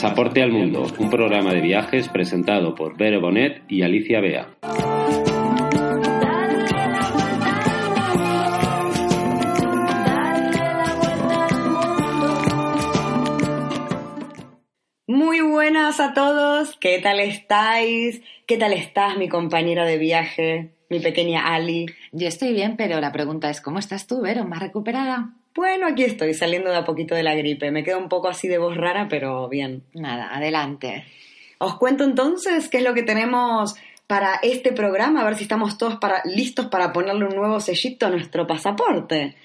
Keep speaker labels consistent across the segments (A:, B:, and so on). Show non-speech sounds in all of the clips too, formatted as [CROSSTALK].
A: Pasaporte al Mundo, un programa de viajes presentado por Vero Bonet y Alicia Bea.
B: Muy buenas a todos, ¿qué tal estáis? ¿Qué tal estás, mi compañera de viaje, mi pequeña Ali?
C: Yo estoy bien, pero la pregunta es, ¿cómo estás tú, Vero? ¿Más recuperada?
B: Bueno, aquí estoy, saliendo de a poquito de la gripe. Me quedo un poco así de voz rara, pero bien.
C: Nada, adelante.
B: Os cuento entonces qué es lo que tenemos para este programa, a ver si estamos todos para, listos para ponerle un nuevo sellito a nuestro pasaporte.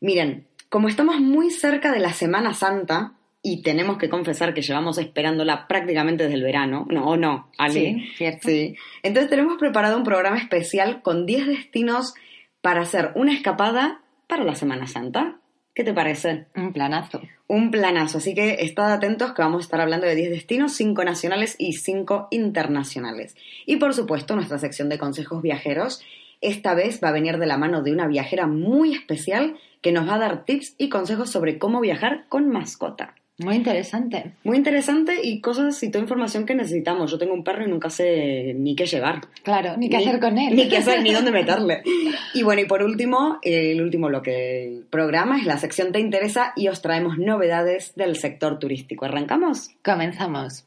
B: Miren, como estamos muy cerca de la Semana Santa, y tenemos que confesar que llevamos esperándola prácticamente desde el verano, ¿no? ¿O no?
C: Sí, cierto.
B: Sí. Entonces tenemos preparado un programa especial con 10 destinos para hacer una escapada para la Semana Santa. ¿Qué te parece?
C: Un planazo.
B: Un planazo, así que estad atentos que vamos a estar hablando de 10 destinos, 5 nacionales y 5 internacionales. Y por supuesto, nuestra sección de consejos viajeros esta vez va a venir de la mano de una viajera muy especial que nos va a dar tips y consejos sobre cómo viajar con mascota.
C: Muy interesante.
B: Muy interesante y cosas y toda información que necesitamos. Yo tengo un perro y nunca sé ni qué llevar.
C: Claro, ni qué hacer con él.
B: Ni qué hacer, ni dónde meterle. [LAUGHS] Y bueno, y por último, el último bloque del programa es la sección Te interesa y os traemos novedades del sector turístico. ¿Arrancamos?
C: Comenzamos.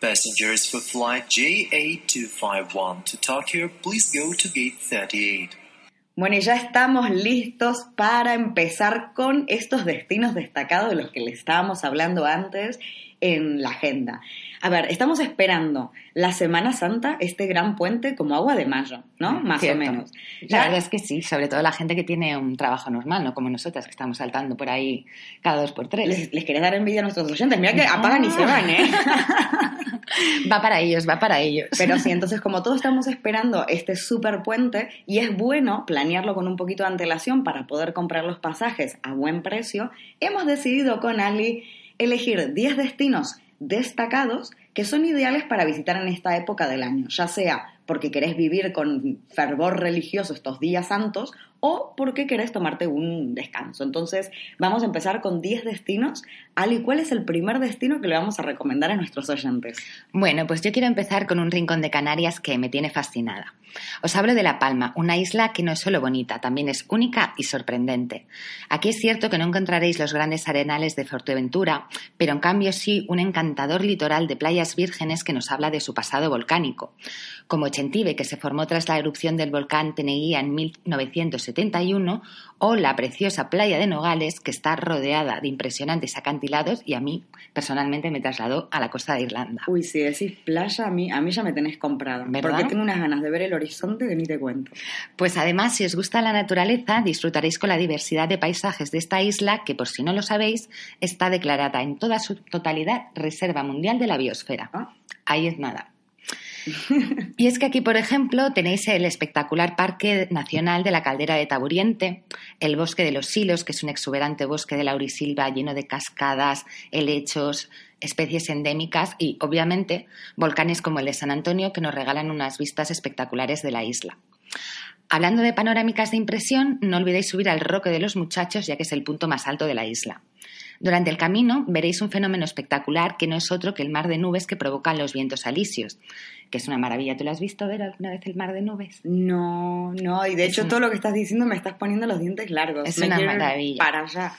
D: Passengers for flight JA251 to Tokyo, please go to gate 38.
B: Bueno, y ya estamos listos para empezar con estos destinos destacados de los que les estábamos hablando antes en la agenda. A ver, estamos esperando la Semana Santa, este gran puente, como agua de mayo, ¿no? Más
C: Cierto.
B: o menos.
C: La
B: Ya-
C: verdad es que sí, sobre todo la gente que tiene un trabajo normal, no como nosotras que estamos saltando por ahí cada dos por tres.
B: les, les querés dar envidia a nuestros oyentes. Mira que apagan y se van, ¿eh? [LAUGHS]
C: Va para ellos, va para ellos.
B: Pero sí, [LAUGHS] entonces como todos estamos esperando este super puente y es bueno planearlo con un poquito de antelación para poder comprar los pasajes a buen precio, hemos decidido con Ali elegir 10 destinos destacados que son ideales para visitar en esta época del año, ya sea porque querés vivir con fervor religioso estos días santos o porque querés tomarte un descanso. Entonces, vamos a empezar con 10 destinos. Ali, ¿cuál es el primer destino que le vamos a recomendar a nuestros oyentes?
C: Bueno, pues yo quiero empezar con un rincón de Canarias que me tiene fascinada. Os hablo de La Palma, una isla que no es solo bonita, también es única y sorprendente. Aquí es cierto que no encontraréis los grandes arenales de Fuerteventura, pero en cambio sí un encantador litoral de playas vírgenes que nos habla de su pasado volcánico, como Chentive, que se formó tras la erupción del volcán Teneguía en 1971, o la preciosa playa de Nogales, que está rodeada de impresionantes acantilados y a mí personalmente me trasladó a la costa de Irlanda.
B: Uy, si decís playa, a mí, a mí ya me tenés comprada.
C: ¿Verdad?
B: Porque tengo unas ganas de ver el horizonte que ni te cuento.
C: Pues además, si os gusta la naturaleza, disfrutaréis con la diversidad de paisajes de esta isla que, por si no lo sabéis, está declarada en toda su totalidad Reserva Mundial de la Biosfera.
B: Ah.
C: Ahí es nada. [LAUGHS] Y es que aquí, por ejemplo, tenéis el espectacular Parque Nacional de la Caldera de Taburiente, el Bosque de los Silos, que es un exuberante bosque de laurisilva lleno de cascadas, helechos, especies endémicas y, obviamente, volcanes como el de San Antonio, que nos regalan unas vistas espectaculares de la isla. Hablando de panorámicas de impresión, no olvidéis subir al Roque de los Muchachos, ya que es el punto más alto de la isla. Durante el camino veréis un fenómeno espectacular que no es otro que el mar de nubes que provocan los vientos alisios, que es una maravilla. ¿Tú lo has visto ver alguna vez el mar de nubes?
B: No, no, y de hecho
C: un-
B: todo lo que estás diciendo me estás poniendo los dientes largos.
C: Es
B: Me
C: una maravilla.
B: Para allá.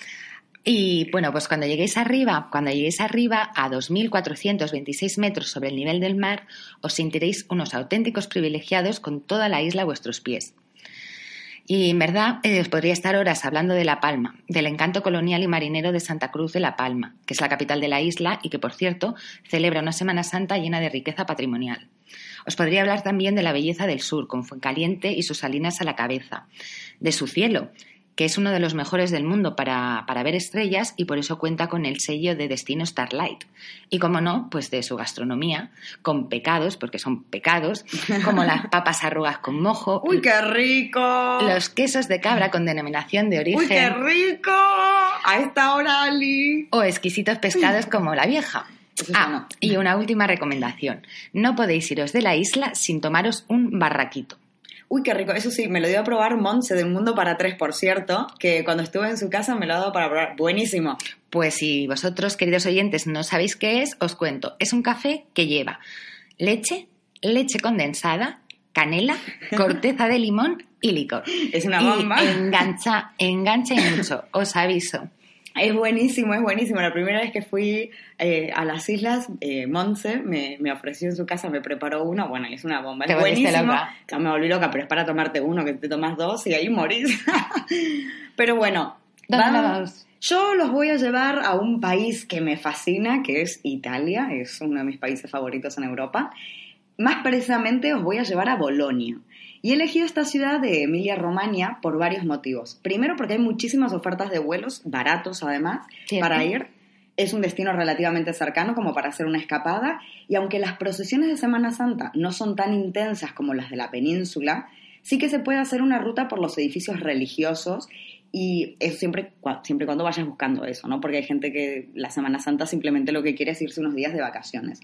C: Y bueno, pues cuando lleguéis arriba, cuando lleguéis arriba a 2.426 metros sobre el nivel del mar, os sentiréis unos auténticos privilegiados con toda la isla a vuestros pies. Y en verdad eh, os podría estar horas hablando de La Palma, del encanto colonial y marinero de Santa Cruz de La Palma, que es la capital de la isla y que, por cierto, celebra una Semana Santa llena de riqueza patrimonial. Os podría hablar también de la belleza del sur, con Fuencaliente y sus salinas a la cabeza, de su cielo, que es uno de los mejores del mundo para, para ver estrellas y por eso cuenta con el sello de Destino Starlight. Y como no, pues de su gastronomía, con pecados, porque son pecados, [LAUGHS] como las papas arrugas con mojo,
B: ¡Uy, qué rico!
C: los quesos de cabra con denominación de origen
B: ¡Uy, qué rico! A esta hora, Ali.
C: o exquisitos pescados como la vieja. Ah,
B: no.
C: y una última recomendación. No podéis iros de la isla sin tomaros un barraquito.
B: Uy, qué rico. Eso sí, me lo dio a probar Monse del Mundo para Tres, por cierto, que cuando estuve en su casa me lo ha dado para probar. Buenísimo.
C: Pues si vosotros, queridos oyentes, no sabéis qué es, os cuento. Es un café que lleva leche, leche condensada, canela, [LAUGHS] corteza de limón y licor.
B: Es una
C: Y
B: bomba.
C: engancha, engancha y mucho, os aviso.
B: Es buenísimo, es buenísimo. La primera vez que fui eh, a las islas, eh, Monse me, me ofreció en su casa, me preparó uno. Bueno, y es una bomba.
C: Te
B: es buenísimo.
C: loca.
B: Me volví loca, pero es para tomarte uno, que te tomas dos y ahí morís. [LAUGHS] pero bueno,
C: ¿Dónde
B: vamos-
C: vamos?
B: Yo los voy a llevar a un país que me fascina, que es Italia. Es uno de mis países favoritos en Europa. Más precisamente os voy a llevar a Bolonia. Y he elegido esta ciudad de Emilia-Romagna por varios motivos. Primero porque hay muchísimas ofertas de vuelos, baratos además,
C: Cierto.
B: para ir. Es un destino relativamente cercano como para hacer una escapada. Y aunque las procesiones de Semana Santa no son tan intensas como las de la península, sí que se puede hacer una ruta por los edificios religiosos y eso siempre, siempre cuando vayas buscando eso, ¿no? Porque hay gente que la Semana Santa simplemente lo que quiere es irse unos días de vacaciones.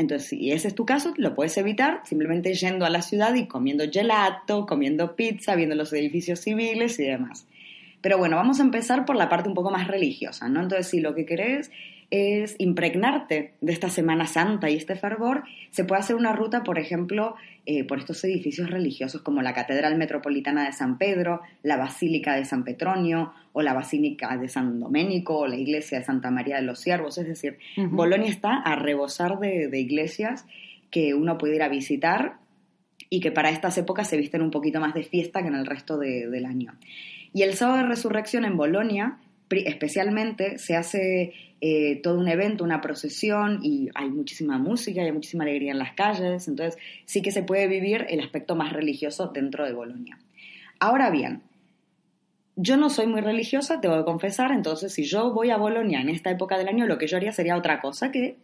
B: Entonces, si ese es tu caso, lo puedes evitar simplemente yendo a la ciudad y comiendo gelato, comiendo pizza, viendo los edificios civiles y demás. Pero bueno, vamos a empezar por la parte un poco más religiosa, ¿no? Entonces, si lo que querés es impregnarte de esta Semana Santa y este fervor, se puede hacer una ruta, por ejemplo, eh, por estos edificios religiosos como la Catedral Metropolitana de San Pedro, la Basílica de San Petronio o la Basílica de San Doménico o la Iglesia de Santa María de los Siervos. Es decir. Bolonia está a rebosar de, de iglesias que uno puede ir a visitar y que para estas épocas se visten un poquito más de fiesta que en el resto de- del año. Y el sábado de resurrección en Bolonia, especialmente, se hace eh, todo un evento, una procesión y hay muchísima música hay muchísima alegría en las calles. Entonces, sí que se puede vivir el aspecto más religioso dentro de Bolonia. Ahora bien, yo no soy muy religiosa, tengo que confesar, entonces si yo voy a Bolonia en esta época del año, lo que yo haría sería otra cosa que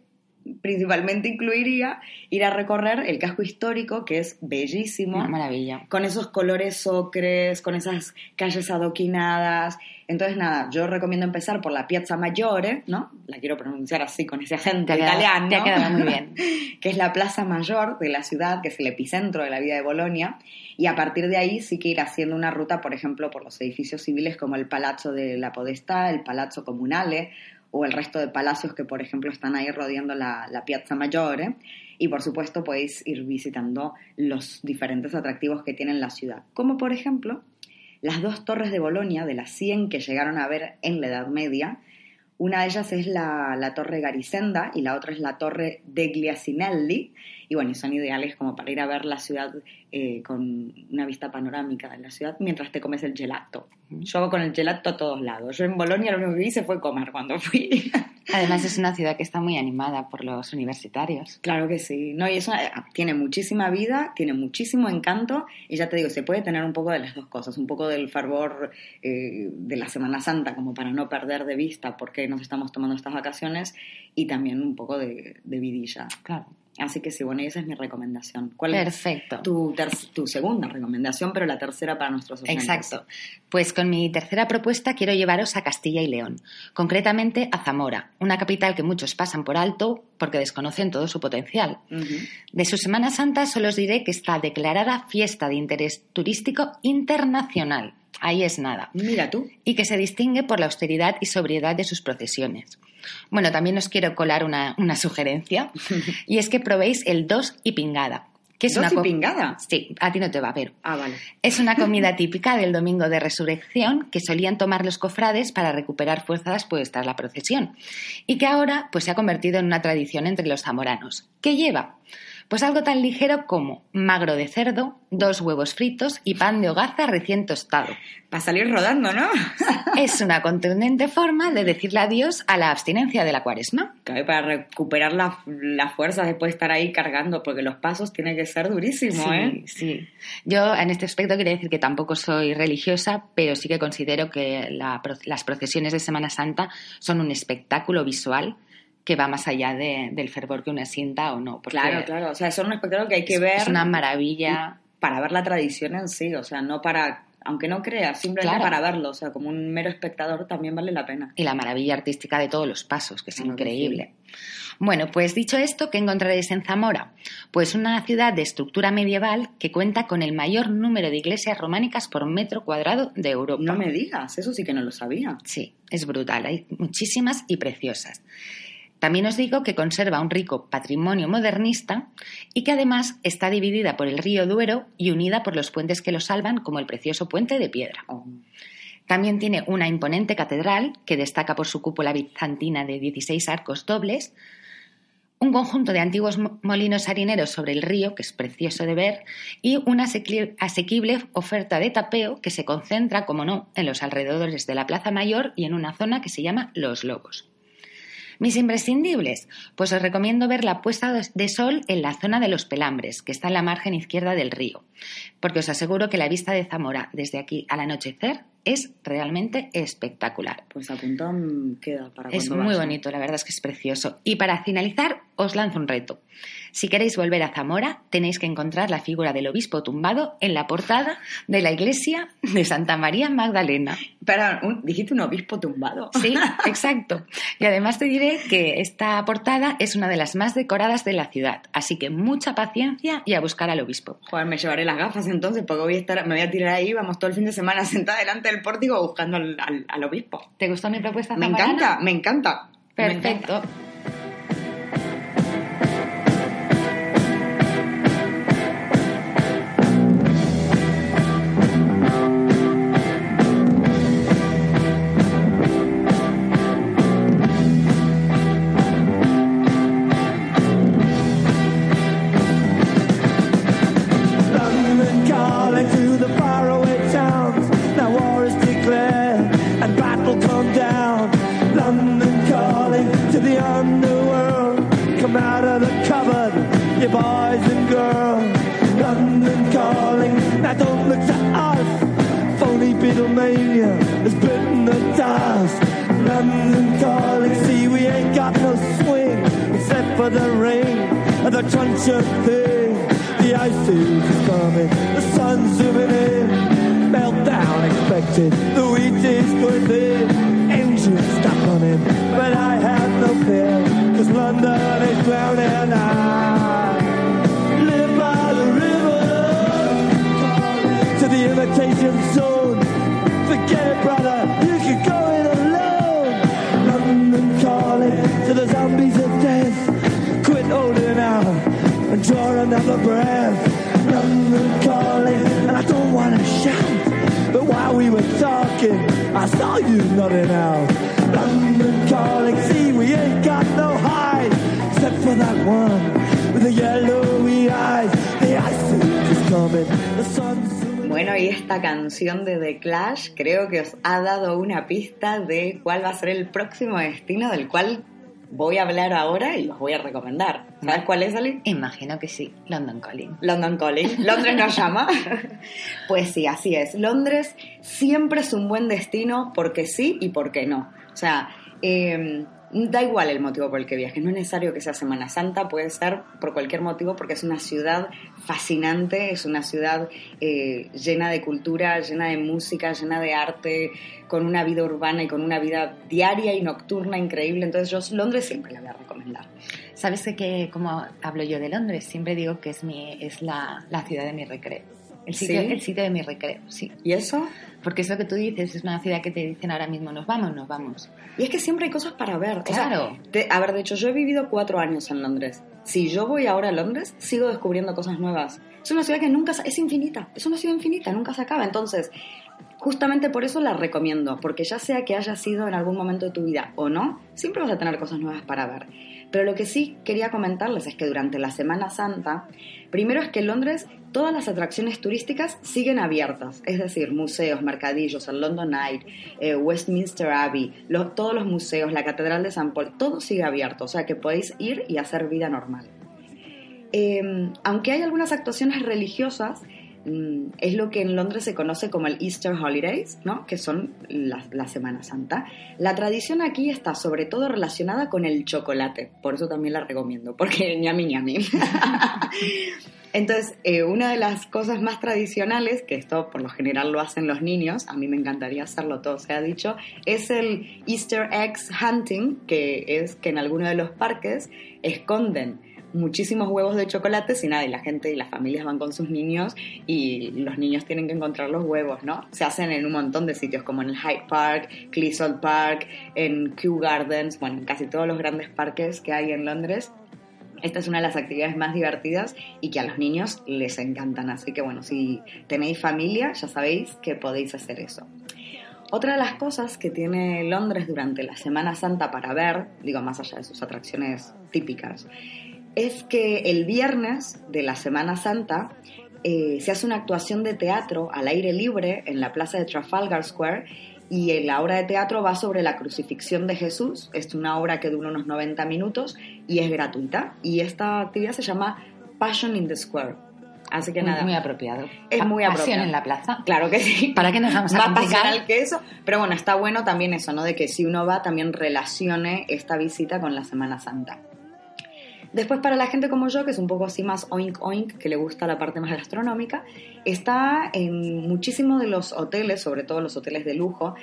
B: principalmente incluiría ir a recorrer el casco histórico, que es bellísimo
C: Una maravilla.
B: con esos colores ocres, con esas calles adoquinadas. Entonces, nada, yo recomiendo empezar por la Piazza Maggiore, ¿no? La quiero pronunciar así con ese acento
C: Te
B: italiano.
C: te ha quedado muy bien. [LAUGHS]
B: que es la plaza mayor de la ciudad, que es el epicentro de la vida de Bolonia. Y a partir de ahí sí que ir haciendo una ruta, por ejemplo, por los edificios civiles como el Palazzo de la Podestà, el Palazzo Comunale o el resto de palacios que, por ejemplo, están ahí rodeando la, la Piazza Maggiore. Y, por supuesto, podéis ir visitando los diferentes atractivos que tiene la ciudad. Como, por ejemplo, las dos torres de Bolonia, de las 100 que llegaron a ver en la Edad Media. Una de ellas es la, la torre Garisenda y la otra es la torre degli Asinelli. Y bueno, son ideales como para ir a ver la ciudad eh, con una vista panorámica de la ciudad mientras te comes el gelato. Yo hago con el gelato a todos lados. Yo en Bolonia lo único que hice fue comer cuando fui. [LAUGHS]
C: Además es una ciudad que está muy animada por los universitarios.
B: Claro que sí. No, y eso eh, tiene muchísima vida, tiene muchísimo encanto. Y ya te digo, se puede tener un poco de las dos cosas. Un poco del fervor eh, de la Semana Santa, como para no perder de vista por qué nos estamos tomando estas vacaciones. Y también un poco de, de vidilla.
C: Claro.
B: Así que sí, bueno, esa es mi recomendación. ¿Cuál
C: Perfecto.
B: es tu, tu segunda recomendación, pero la tercera para nuestros oyentes?
C: Exacto. Pues con mi tercera propuesta quiero llevaros a Castilla y León, concretamente a Zamora, una capital que muchos pasan por alto porque desconocen todo su potencial. De su Semana Santa solo os diré que está declarada fiesta de interés turístico internacional. Ahí es nada.
B: Mira tú.
C: Y que se distingue por la austeridad y sobriedad de sus procesiones. Bueno, también os quiero colar una, una sugerencia, [LAUGHS] y es que probéis el dos y pingada. Que es
B: ¿Dos
C: una
B: y pingada?
C: Sí, a ti no te va a ver.
B: Ah, vale.
C: Es una [LAUGHS] comida típica del domingo de resurrección que solían tomar los cofrades para recuperar fuerzas pues tras la procesión y que ahora pues se ha convertido en una tradición entre los zamoranos. ¿Qué lleva? Pues algo tan ligero como magro de cerdo, dos huevos fritos y pan de hogaza recién tostado.
B: Para salir rodando, ¿no? [LAUGHS]
C: Es una contundente forma de decirle adiós a la abstinencia de la cuaresma.
B: Claro, para recuperar la, la fuerza después de estar ahí cargando, porque los pasos tienen que ser durísimos,
C: Sí,
B: ¿eh?
C: sí. Yo en este aspecto quiero decir que tampoco soy religiosa, pero sí que considero que la las procesiones de Semana Santa son un espectáculo visual que va más allá de- del fervor que una sienta o no. porque
B: Claro, claro. O sea, son un espectáculo que hay que ver
C: Es una maravilla.
B: para ver la tradición en sí, o sea, no para aunque no creas, simplemente
C: Claro.
B: para verlo, o sea, como un mero espectador también vale la pena.
C: Y la maravilla artística de todos los pasos, que es increíble. Bueno, pues dicho esto, ¿qué encontraréis en Zamora? Pues una ciudad de estructura medieval que cuenta con el mayor número de iglesias románicas por metro cuadrado de Europa.
B: No me digas, eso sí que no lo sabía.
C: Sí, es brutal, hay muchísimas y preciosas. También os digo que conserva un rico patrimonio modernista y que además está dividida por el río Duero y unida por los puentes que lo salvan, como el precioso puente de piedra. También tiene una imponente catedral que destaca por su cúpula bizantina de 16 arcos dobles, un conjunto de antiguos mo- molinos harineros sobre el río, que es precioso de ver, y una asequi- asequible oferta de tapeo que se concentra, como no, en los alrededores de la Plaza Mayor y en una zona que se llama Los Lobos. Mis imprescindibles, pues os recomiendo ver la puesta de sol en la zona de los Pelambres, que está en la margen izquierda del río, porque os aseguro que la vista de Zamora desde aquí al anochecer es realmente espectacular.
B: Pues apuntado mm, queda para
C: Es muy bonito, la verdad es que es precioso. Y para finalizar, os lanzo un reto. Si queréis volver a Zamora, tenéis que encontrar la figura del obispo tumbado en la portada de la iglesia de Santa María Magdalena.
B: Un- dijiste un obispo tumbado.
C: Sí, [LAUGHS] exacto. Y además te diré que esta portada es una de las más decoradas de la ciudad, así que mucha paciencia y a buscar al obispo.
B: Joder, me llevaré las gafas entonces, porque voy a estar, me voy a tirar ahí, vamos todo el fin de semana [LAUGHS] sentada delante del pórtico buscando al, al- al obispo.
C: ¿Te gustó mi propuesta?
B: Me encanta, me encanta. Me encanta.
C: Perfecto.
B: Bueno, y esta canción de The Clash creo que os ha dado una pista de cuál va a ser el próximo destino del cual voy a hablar ahora y os voy a recomendar. ¿Sabes cuál es, Ali?
C: Imagino que sí, London Calling.
B: London Calling. Londres nos llama. [LAUGHS] Pues sí, así es. Londres siempre es un buen destino porque sí y porque no. O sea, eh, da igual el motivo por el que viajes. No es necesario que sea Semana Santa, puede ser por cualquier motivo porque es una ciudad fascinante, es una ciudad eh, llena de cultura, llena de música, llena de arte, con una vida urbana y con una vida diaria y nocturna increíble. Entonces yo Londres siempre la voy a recomendar.
C: ¿Sabes que como hablo yo de Londres? Siempre digo que es, mi, es la, la ciudad de mi recreo. El sitio,
B: ¿Sí?
C: el sitio de mi recreo, sí.
B: ¿Y eso?
C: Porque es lo que tú dices, es una ciudad que te dicen ahora mismo, nos vamos, nos vamos.
B: Y es que siempre hay cosas para ver. O sea,
C: Claro.
B: te- a ver, de hecho, yo he vivido cuatro años en Londres. Si yo voy ahora a Londres, sigo descubriendo cosas nuevas. Es una ciudad que nunca es infinita. Es una ciudad infinita, nunca se acaba. Entonces, justamente por eso la recomiendo. Porque ya sea que haya sido en algún momento de tu vida o no, siempre vas a tener cosas nuevas para ver. Pero lo que sí quería comentarles es que durante la Semana Santa, primero es que Londres todas las atracciones turísticas siguen abiertas, es decir, museos, mercadillos, el London Eye, eh, Westminster Abbey, todos los museos, la Catedral de San Paul, todo sigue abierto, o sea que podéis ir y hacer vida normal. Eh, aunque hay algunas actuaciones religiosas, es lo que en Londres se conoce como el Easter Holidays, ¿no? Que son la, la Semana Santa. La tradición aquí está sobre todo relacionada con el chocolate, por eso también la recomiendo, porque [LAUGHS] ñami ñami. [LAUGHS] Entonces, eh, una de las cosas más tradicionales, que esto por lo general lo hacen los niños, a mí me encantaría hacerlo, todo se ha dicho, es el Easter Eggs Hunting, que es que en alguno de los parques esconden muchísimos huevos de chocolate y nada, y la gente y las familias van con sus niños y los niños tienen que encontrar los huevos, ¿no? Se hacen en un montón de sitios, como en el Hyde Park, Clissold Park, en Kew Gardens, bueno, en casi todos los grandes parques que hay en Londres. Esta es una de las actividades más divertidas y que a los niños les encantan. Así que bueno, si tenéis familia, ya sabéis que podéis hacer eso. Otra de las cosas que tiene Londres durante la Semana Santa para ver, digo más allá de sus atracciones típicas, es que el viernes de la Semana Santa eh, se hace una actuación de teatro al aire libre en la plaza de Trafalgar Square y la obra de teatro va sobre la crucifixión de Jesús. Es una obra que dura unos 90 minutos y es gratuita. Y esta actividad se llama Passion in the Square. Así que nada.
C: Muy apropiado.
B: Es muy
C: Pasión
B: apropiado.
C: en la plaza.
B: Claro que sí.
C: ¿Para qué nos vamos a
B: Más pasional que eso. Pero bueno, está bueno también eso, ¿no? De que si uno va, también relacione esta visita con la Semana Santa. Después, para la gente como yo, que es un poco así más oink oink, que le gusta la parte más gastronómica, está en muchísimos de los hoteles, sobre todo los hoteles de lujo,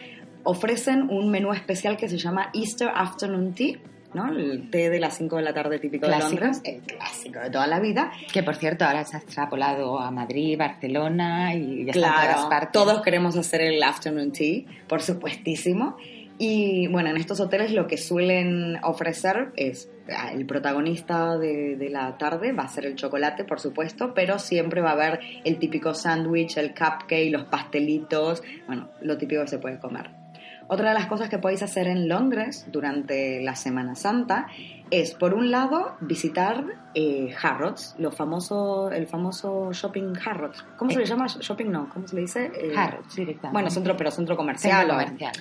B: ofrecen un menú especial que se llama Easter Afternoon Tea, ¿no? El té de las 5 de la tarde típico
C: Clásico.
B: de Londres, el clásico de toda la vida.
C: Que por cierto, ahora se ha extrapolado a Madrid, Barcelona y ya todas
B: Claro,
C: partes.
B: todos queremos hacer el afternoon tea, por supuestísimo. Y bueno, en estos hoteles lo que suelen ofrecer es ah, el protagonista de, de la tarde va a ser el chocolate, por supuesto, pero siempre va a haber el típico sándwich, el cupcake, los pastelitos, bueno, lo típico que se puede comer. Otra de las cosas que podéis hacer en Londres durante la Semana Santa es, por un lado, visitar eh, Harrods, lo famoso, el famoso shopping Harrods. ¿Cómo se le llama? Shopping no, ¿cómo se le dice? Eh,
C: Harrods, directamente.
B: Bueno, centro, pero centro comercial.
C: Centro
B: o-
C: comercial.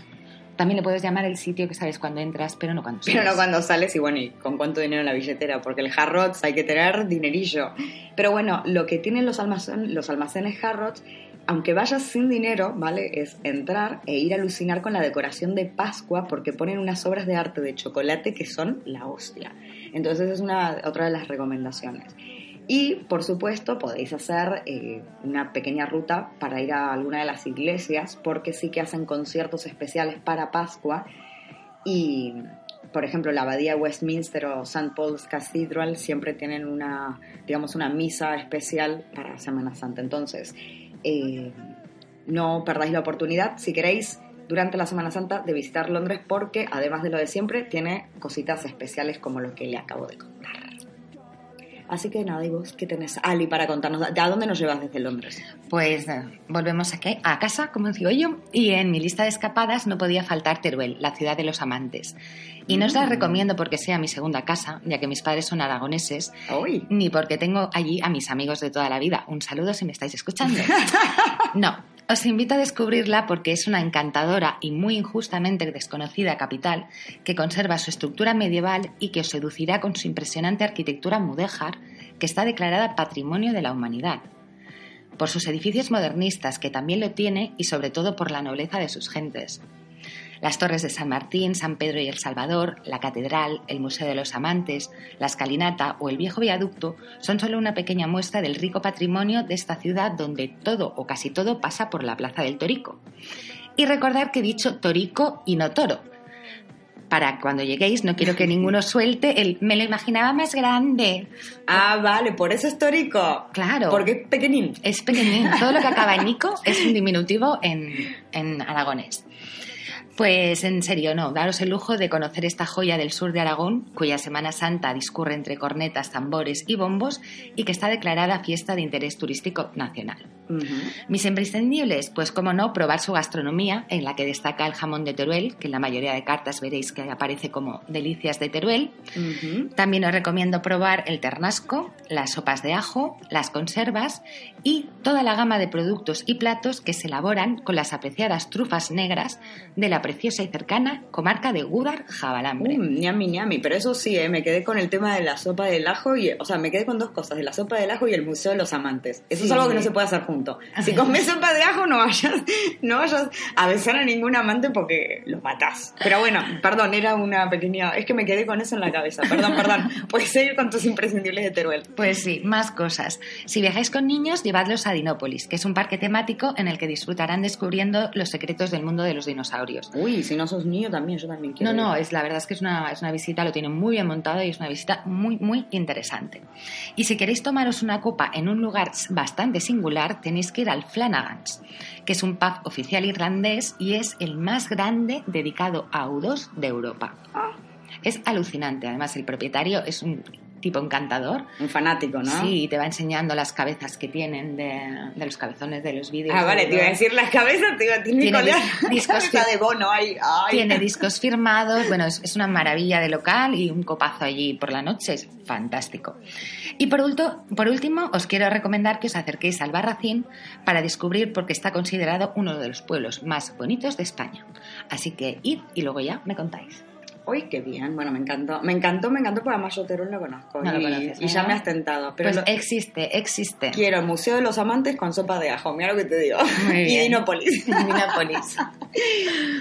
C: También le puedes llamar el sitio que sabes cuando entras, pero no cuando
B: Pero
C: sales.
B: no cuando sales y bueno, y con cuánto dinero en la billetera, porque el Harrods hay que tener dinerillo. Pero bueno, lo que tienen los, almacén, los almacenes Harrods, aunque vayas sin dinero, ¿vale? Es entrar e ir a alucinar con la decoración de Pascua, porque ponen unas obras de arte de chocolate que son la hostia. Entonces es una, otra de las recomendaciones. Y, por supuesto, podéis hacer eh, una pequeña ruta para ir a alguna de las iglesias, porque sí que hacen conciertos especiales para Pascua. Y, por ejemplo, la abadía de Westminster o St. Paul's Cathedral siempre tienen una, digamos, una misa especial para Semana Santa. Entonces, eh, no perdáis la oportunidad, si queréis, durante la Semana Santa, de visitar Londres, porque además de lo de siempre, tiene cositas especiales como lo que le acabo de contar. Así que nada, y vos, ¿qué tenés, Ali, para contarnos? ¿De a dónde nos llevas desde Londres?
C: Pues eh, volvemos aquí, a casa, como digo yo, y en mi lista de escapadas no podía faltar Teruel, la ciudad de los amantes. Y no os la
B: Mm.
C: recomiendo porque sea mi segunda casa, ya que mis padres son aragoneses, ni porque tengo allí a mis amigos de toda la vida. Un saludo si me estáis escuchando. [LAUGHS] No, os invito a descubrirla porque es una encantadora y muy injustamente desconocida capital que conserva su estructura medieval y que os seducirá con su impresionante arquitectura mudéjar que está declarada Patrimonio de la Humanidad. Por sus edificios modernistas, que también lo tiene, y sobre todo por la nobleza de sus gentes. Las torres de San Martín, San Pedro y El Salvador, la catedral, el Museo de los Amantes, la escalinata o el viejo viaducto son solo una pequeña muestra del rico patrimonio de esta ciudad donde todo o casi todo pasa por la Plaza del Torico. Y recordar que he dicho Torico y no Toro. Para cuando lleguéis no quiero que ninguno [LAUGHS] suelte el me lo imaginaba más grande.
B: Ah, vale, por eso es tórico.
C: Claro.
B: Porque es pequeñín.
C: Es pequeñín. Todo lo que acaba en Nico [LAUGHS] es un diminutivo en, en aragonés. Pues en serio, no, daros el lujo de conocer esta joya del sur de Aragón, cuya Semana Santa discurre entre cornetas, tambores y bombos y que está declarada fiesta de interés turístico nacional. Mis imprescindibles, pues como no, probar su gastronomía, en la que destaca el jamón de Teruel, que en la mayoría de cartas veréis que aparece como delicias de Teruel. También os recomiendo probar el ternasco, las sopas de ajo, las conservas y toda la gama de productos y platos que se elaboran con las apreciadas trufas negras de la preciosa y cercana comarca de Gúdar, Jabalambre.
B: Mm, ñami, ñami. Pero eso sí, eh, me quedé con el tema de la sopa del ajo y, o sea, me quedé con dos cosas, de la sopa del ajo y el Museo de los Amantes. Eso es algo que no se puede hacer juntos. Punto. Si comes sopa de ajo, no vayas, [LAUGHS] no vayas a besar a ningún amante porque lo matás. Pero bueno, perdón, era una pequeña... Es que me quedé con eso en la cabeza. Perdón, perdón. [LAUGHS] Puedes seguir con tus imprescindibles de Teruel.
C: Pues sí, más cosas. Si viajáis con niños, llevadlos a Dinópolis, que es un parque temático en el que disfrutarán descubriendo los secretos del mundo de los dinosaurios.
B: Uy, si no sos niño también, yo también quiero
C: No, no, es la verdad es que es una, es una visita, lo tienen muy bien montado y es una visita muy, muy interesante. Y si queréis tomaros una copa en un lugar bastante singular, tenéis que ir al Flanagan's, que es un pub oficial irlandés y es el más grande dedicado a U2 de Europa.
B: Ah.
C: Es alucinante, además el propietario es un tipo encantador.
B: Un fanático, ¿no?
C: Sí, te va enseñando las cabezas que tienen de, de los cabezones de los vídeos.
B: Ah, vale, te iba a
C: U2.
B: decir las cabezas, te iba a decir
C: Tiene
B: Nicolás,
C: dis- [LAUGHS] discos
B: de Bono ahí. Ay.
C: Tiene discos firmados, bueno, es, es una maravilla de local y un copazo allí por la noche, es fantástico. Y por, ulto- por último, os quiero recomendar que os acerquéis al Barracín para descubrir porque está considerado uno de los pueblos más bonitos de España. Así que id y luego ya me contáis.
B: Uy, qué bien. Bueno, me encantó. Me encantó, me encantó, porque además yo Teruel lo conozco.
C: No lo
B: y,
C: conoces,
B: y ya me has tentado. Pero
C: pues
B: lo-
C: existe, existe.
B: quiero Museo de los Amantes con sopa de ajo. Mira lo que te digo.
C: Muy [LAUGHS]
B: y. Dinópolis. [LAUGHS]
C: Dinópolis.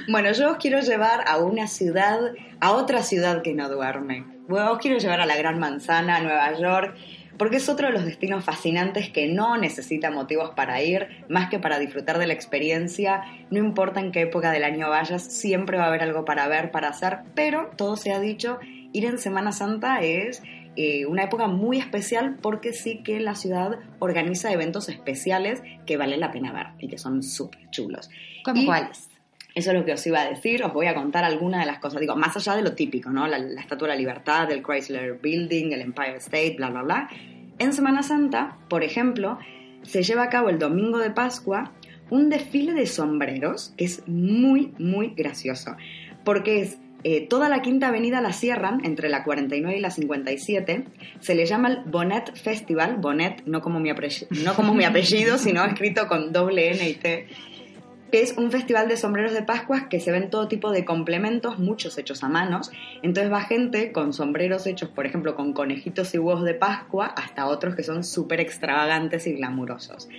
B: Bueno, yo os quiero llevar a una ciudad, a otra ciudad que no duerme. Os quiero llevar a la Gran Manzana, a Nueva York, porque es otro de los destinos fascinantes que no necesita motivos para ir, más que para disfrutar de la experiencia. No importa en qué época del año vayas, siempre va a haber algo para ver, para hacer, pero todo se ha dicho, ir en Semana Santa es eh, una época muy especial porque sí que la ciudad organiza eventos especiales que vale la pena ver y que son súper chulos.
C: ¿Cómo
B: Y-
C: cuáles?
B: Eso es lo que os iba a decir, os voy a contar algunas de las cosas, digo, más allá de lo típico, ¿no? La, Estatua de la Libertad, el Chrysler Building, el Empire State, bla, bla, bla. En Semana Santa, por ejemplo, se lleva a cabo el domingo de Pascua un desfile de sombreros que es muy, muy gracioso, porque es eh, toda la quinta avenida la cierran entre la 49 y la 57. Se le llama el Bonnet Festival, Bonnet no como mi, apellido, no como mi apellido, sino escrito con doble N y T que es un festival de sombreros de Pascuas que se ven todo tipo de complementos, muchos hechos a manos. Entonces va gente con sombreros hechos, por ejemplo, con conejitos y huevos de Pascua, hasta otros que son súper extravagantes y glamurosos.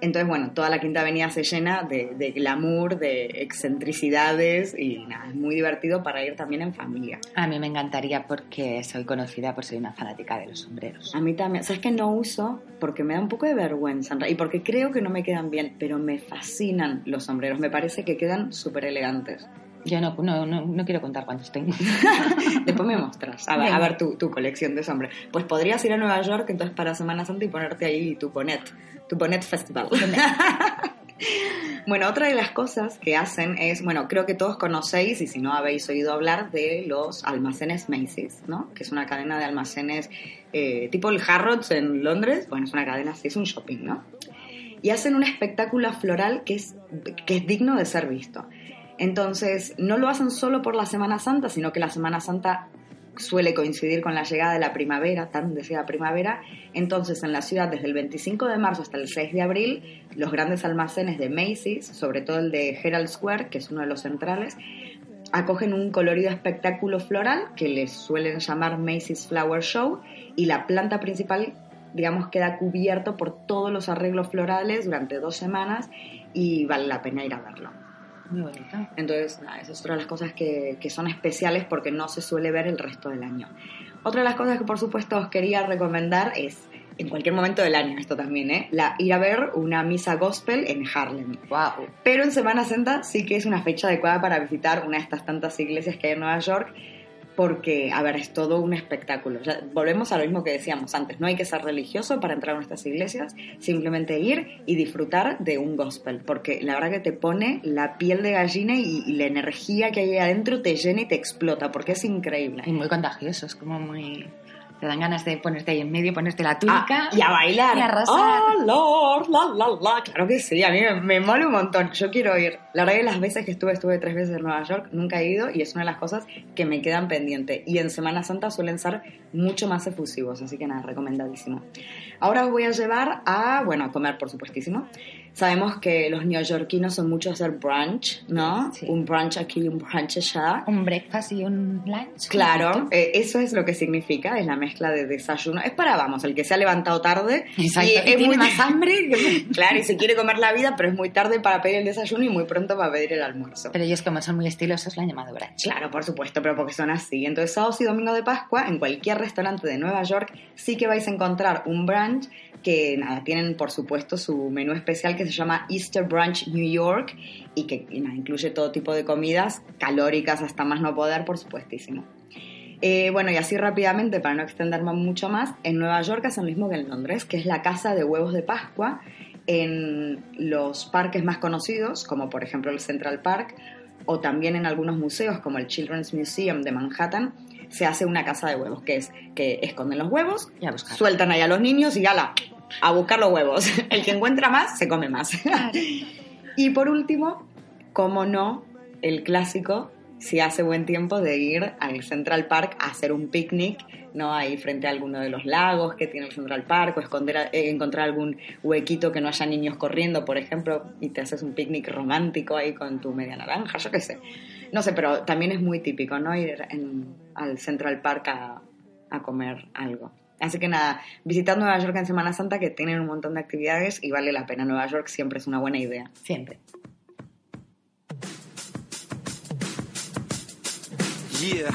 B: Entonces, bueno, toda la Quinta Avenida se llena de, de glamour, de excentricidades y nada, es muy divertido para ir también en familia.
C: A mí me encantaría porque soy conocida por ser una fanática de los sombreros.
B: A mí también, sabes que no uso porque me da un poco de vergüenza y porque creo que no me quedan bien, pero me fascinan los sombreros, me parece que quedan súper elegantes.
C: Yo no, no, no, no quiero contar cuántos tengo. [LAUGHS]
B: Después me mostras, a ver, a ver tu, tu colección de sombreros. Pues podrías ir a Nueva York entonces para Semana Santa y ponerte ahí tu bonnet, tu bonnet festival. [LAUGHS] bueno, otra de las cosas que hacen es, bueno, creo que todos conocéis y si no habéis oído hablar de los almacenes Macy's, ¿no? Que es una cadena de almacenes eh, tipo el Harrods en Londres. Bueno, es una cadena así, es un shopping, ¿no? y hacen un espectáculo floral que es, que es digno de ser visto. Entonces, no lo hacen solo por la Semana Santa, sino que la Semana Santa suele coincidir con la llegada de la primavera, tan deseada primavera. Entonces, en la ciudad, desde el 25 de marzo hasta el 6 de abril, los grandes almacenes de Macy's, sobre todo el de Herald Square, que es uno de los centrales, acogen un colorido espectáculo floral que les suelen llamar Macy's Flower Show y la planta principal digamos queda cubierto por todos los arreglos florales durante dos semanas y vale la pena ir a verlo.
C: Muy bonito.
B: Entonces, nada, esa es otra de las cosas que, que son especiales porque no se suele ver el resto del año. Otra de las cosas que por supuesto os quería recomendar es, en cualquier momento del año, esto también, ¿eh? La, ir a ver una misa gospel en Harlem.
C: Wow.
B: Pero en Semana Santa sí que es una fecha adecuada para visitar una de estas tantas iglesias que hay en Nueva York, porque, a ver, es todo un espectáculo. Volvemos a lo mismo que decíamos antes, no hay que ser religioso para entrar a nuestras iglesias, simplemente ir y disfrutar de un gospel, porque la verdad que te pone la piel de gallina y, y la energía que hay ahí adentro te llena y te explota, porque es increíble.
C: Y muy contagioso, es como muy... Te dan ganas de ponerte ahí en medio, ponerte la túnica
B: Ah, y a bailar.
C: y arrasar.
B: Oh, Lord, la, la, la. Claro que sí, a mí me, me mola un montón. Yo quiero ir. La verdad que las veces que estuve, estuve tres veces en Nueva York, nunca he ido y es una de las cosas que me quedan pendiente. Y en Semana Santa suelen ser mucho más efusivos, así que nada, recomendadísimo. Ahora os voy a llevar a, bueno, a comer, por supuestísimo. Sabemos que los neoyorquinos son mucho hacer brunch, ¿no?
C: Sí.
B: Un brunch aquí y un brunch allá.
C: Un breakfast y un lunch.
B: Claro, eh, eso es lo que significa, es la mezcla de desayuno. Es para, vamos, el que se ha levantado tarde
C: Exacto.
B: y
C: Y
B: es
C: tiene
B: muy
C: más hambre. que- [LAUGHS]
B: Claro, y se quiere comer la vida, pero es muy tarde para pedir el desayuno y muy pronto para pedir el almuerzo.
C: Pero ellos, como son muy estilosos, lo han llamado brunch.
B: Claro, por supuesto, pero porque son así. Entonces, sábados y domingo de Pascua, en cualquier restaurante de Nueva York, sí que vais a encontrar un brunch que, nada, tienen, por supuesto, su menú especial que se llama Easter Brunch New York y que nada, incluye todo tipo de comidas calóricas hasta más no poder, por supuestísimo. Eh, bueno, y así rápidamente, para no extenderme mucho más, en Nueva York hacen lo mismo que en Londres, que es la casa de huevos de Pascua en los parques más conocidos, como por ejemplo el Central Park, o también en algunos museos, como el Children's Museum de Manhattan, se hace una casa de huevos, que es que esconden los huevos,
C: Y a buscar.
B: sueltan ahí a los niños y ala, a buscar los huevos. [LAUGHS] El que encuentra más, se come más. [LAUGHS] y por último, como no, el clásico, si hace buen tiempo, de ir al Central Park a hacer un picnic, ¿no? Ahí frente a alguno de los lagos que tiene el Central Park, o esconder, a- eh, encontrar algún huequito que no haya niños corriendo, por ejemplo, y te haces un picnic romántico ahí con tu media naranja, yo qué sé. No sé, pero también es muy típico, ¿no? Ir en- al Central Park a, a comer algo. Así que nada, visitad Nueva York en Semana Santa que tienen un montón de actividades y vale la pena. Nueva York siempre es una buena idea.
C: Siempre.
E: Yeah,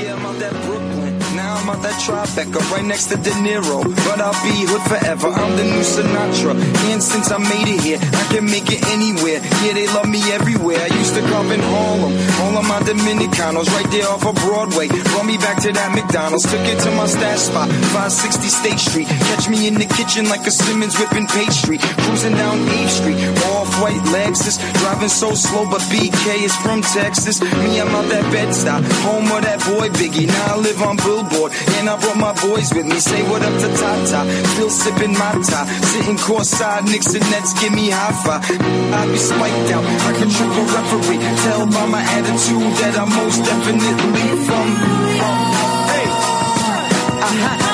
E: yeah, I'm out that Brooklyn. Now I'm out that Tribeca, right next to De Niro. But I'll be hood forever. I'm the new Sinatra. And since I made it here, I can make it anywhere. Yeah, they love me everywhere. I used to come in Harlem. All of my Dominicanos right there off of Broadway. Brought me back to that McDonald's. Took it to my stash spot, 560 State Street. Catch me in the kitchen like a Simmons whipping pastry. Cruising down 8th Street. Off-white Lexus. Driving so slow, but BK is from Texas. Me, I'm out that Bed-Stuy. Home of that boy Biggie. Now I live on Billboard. And I brought my boys with me. Say what up to Tata. Still sipping my tie. Sitting courtside. Knicks and Nets give me high five. I be spiked out. I can triple referee. Tell by my attitude that I'm most definitely from. from hey. Uh-huh.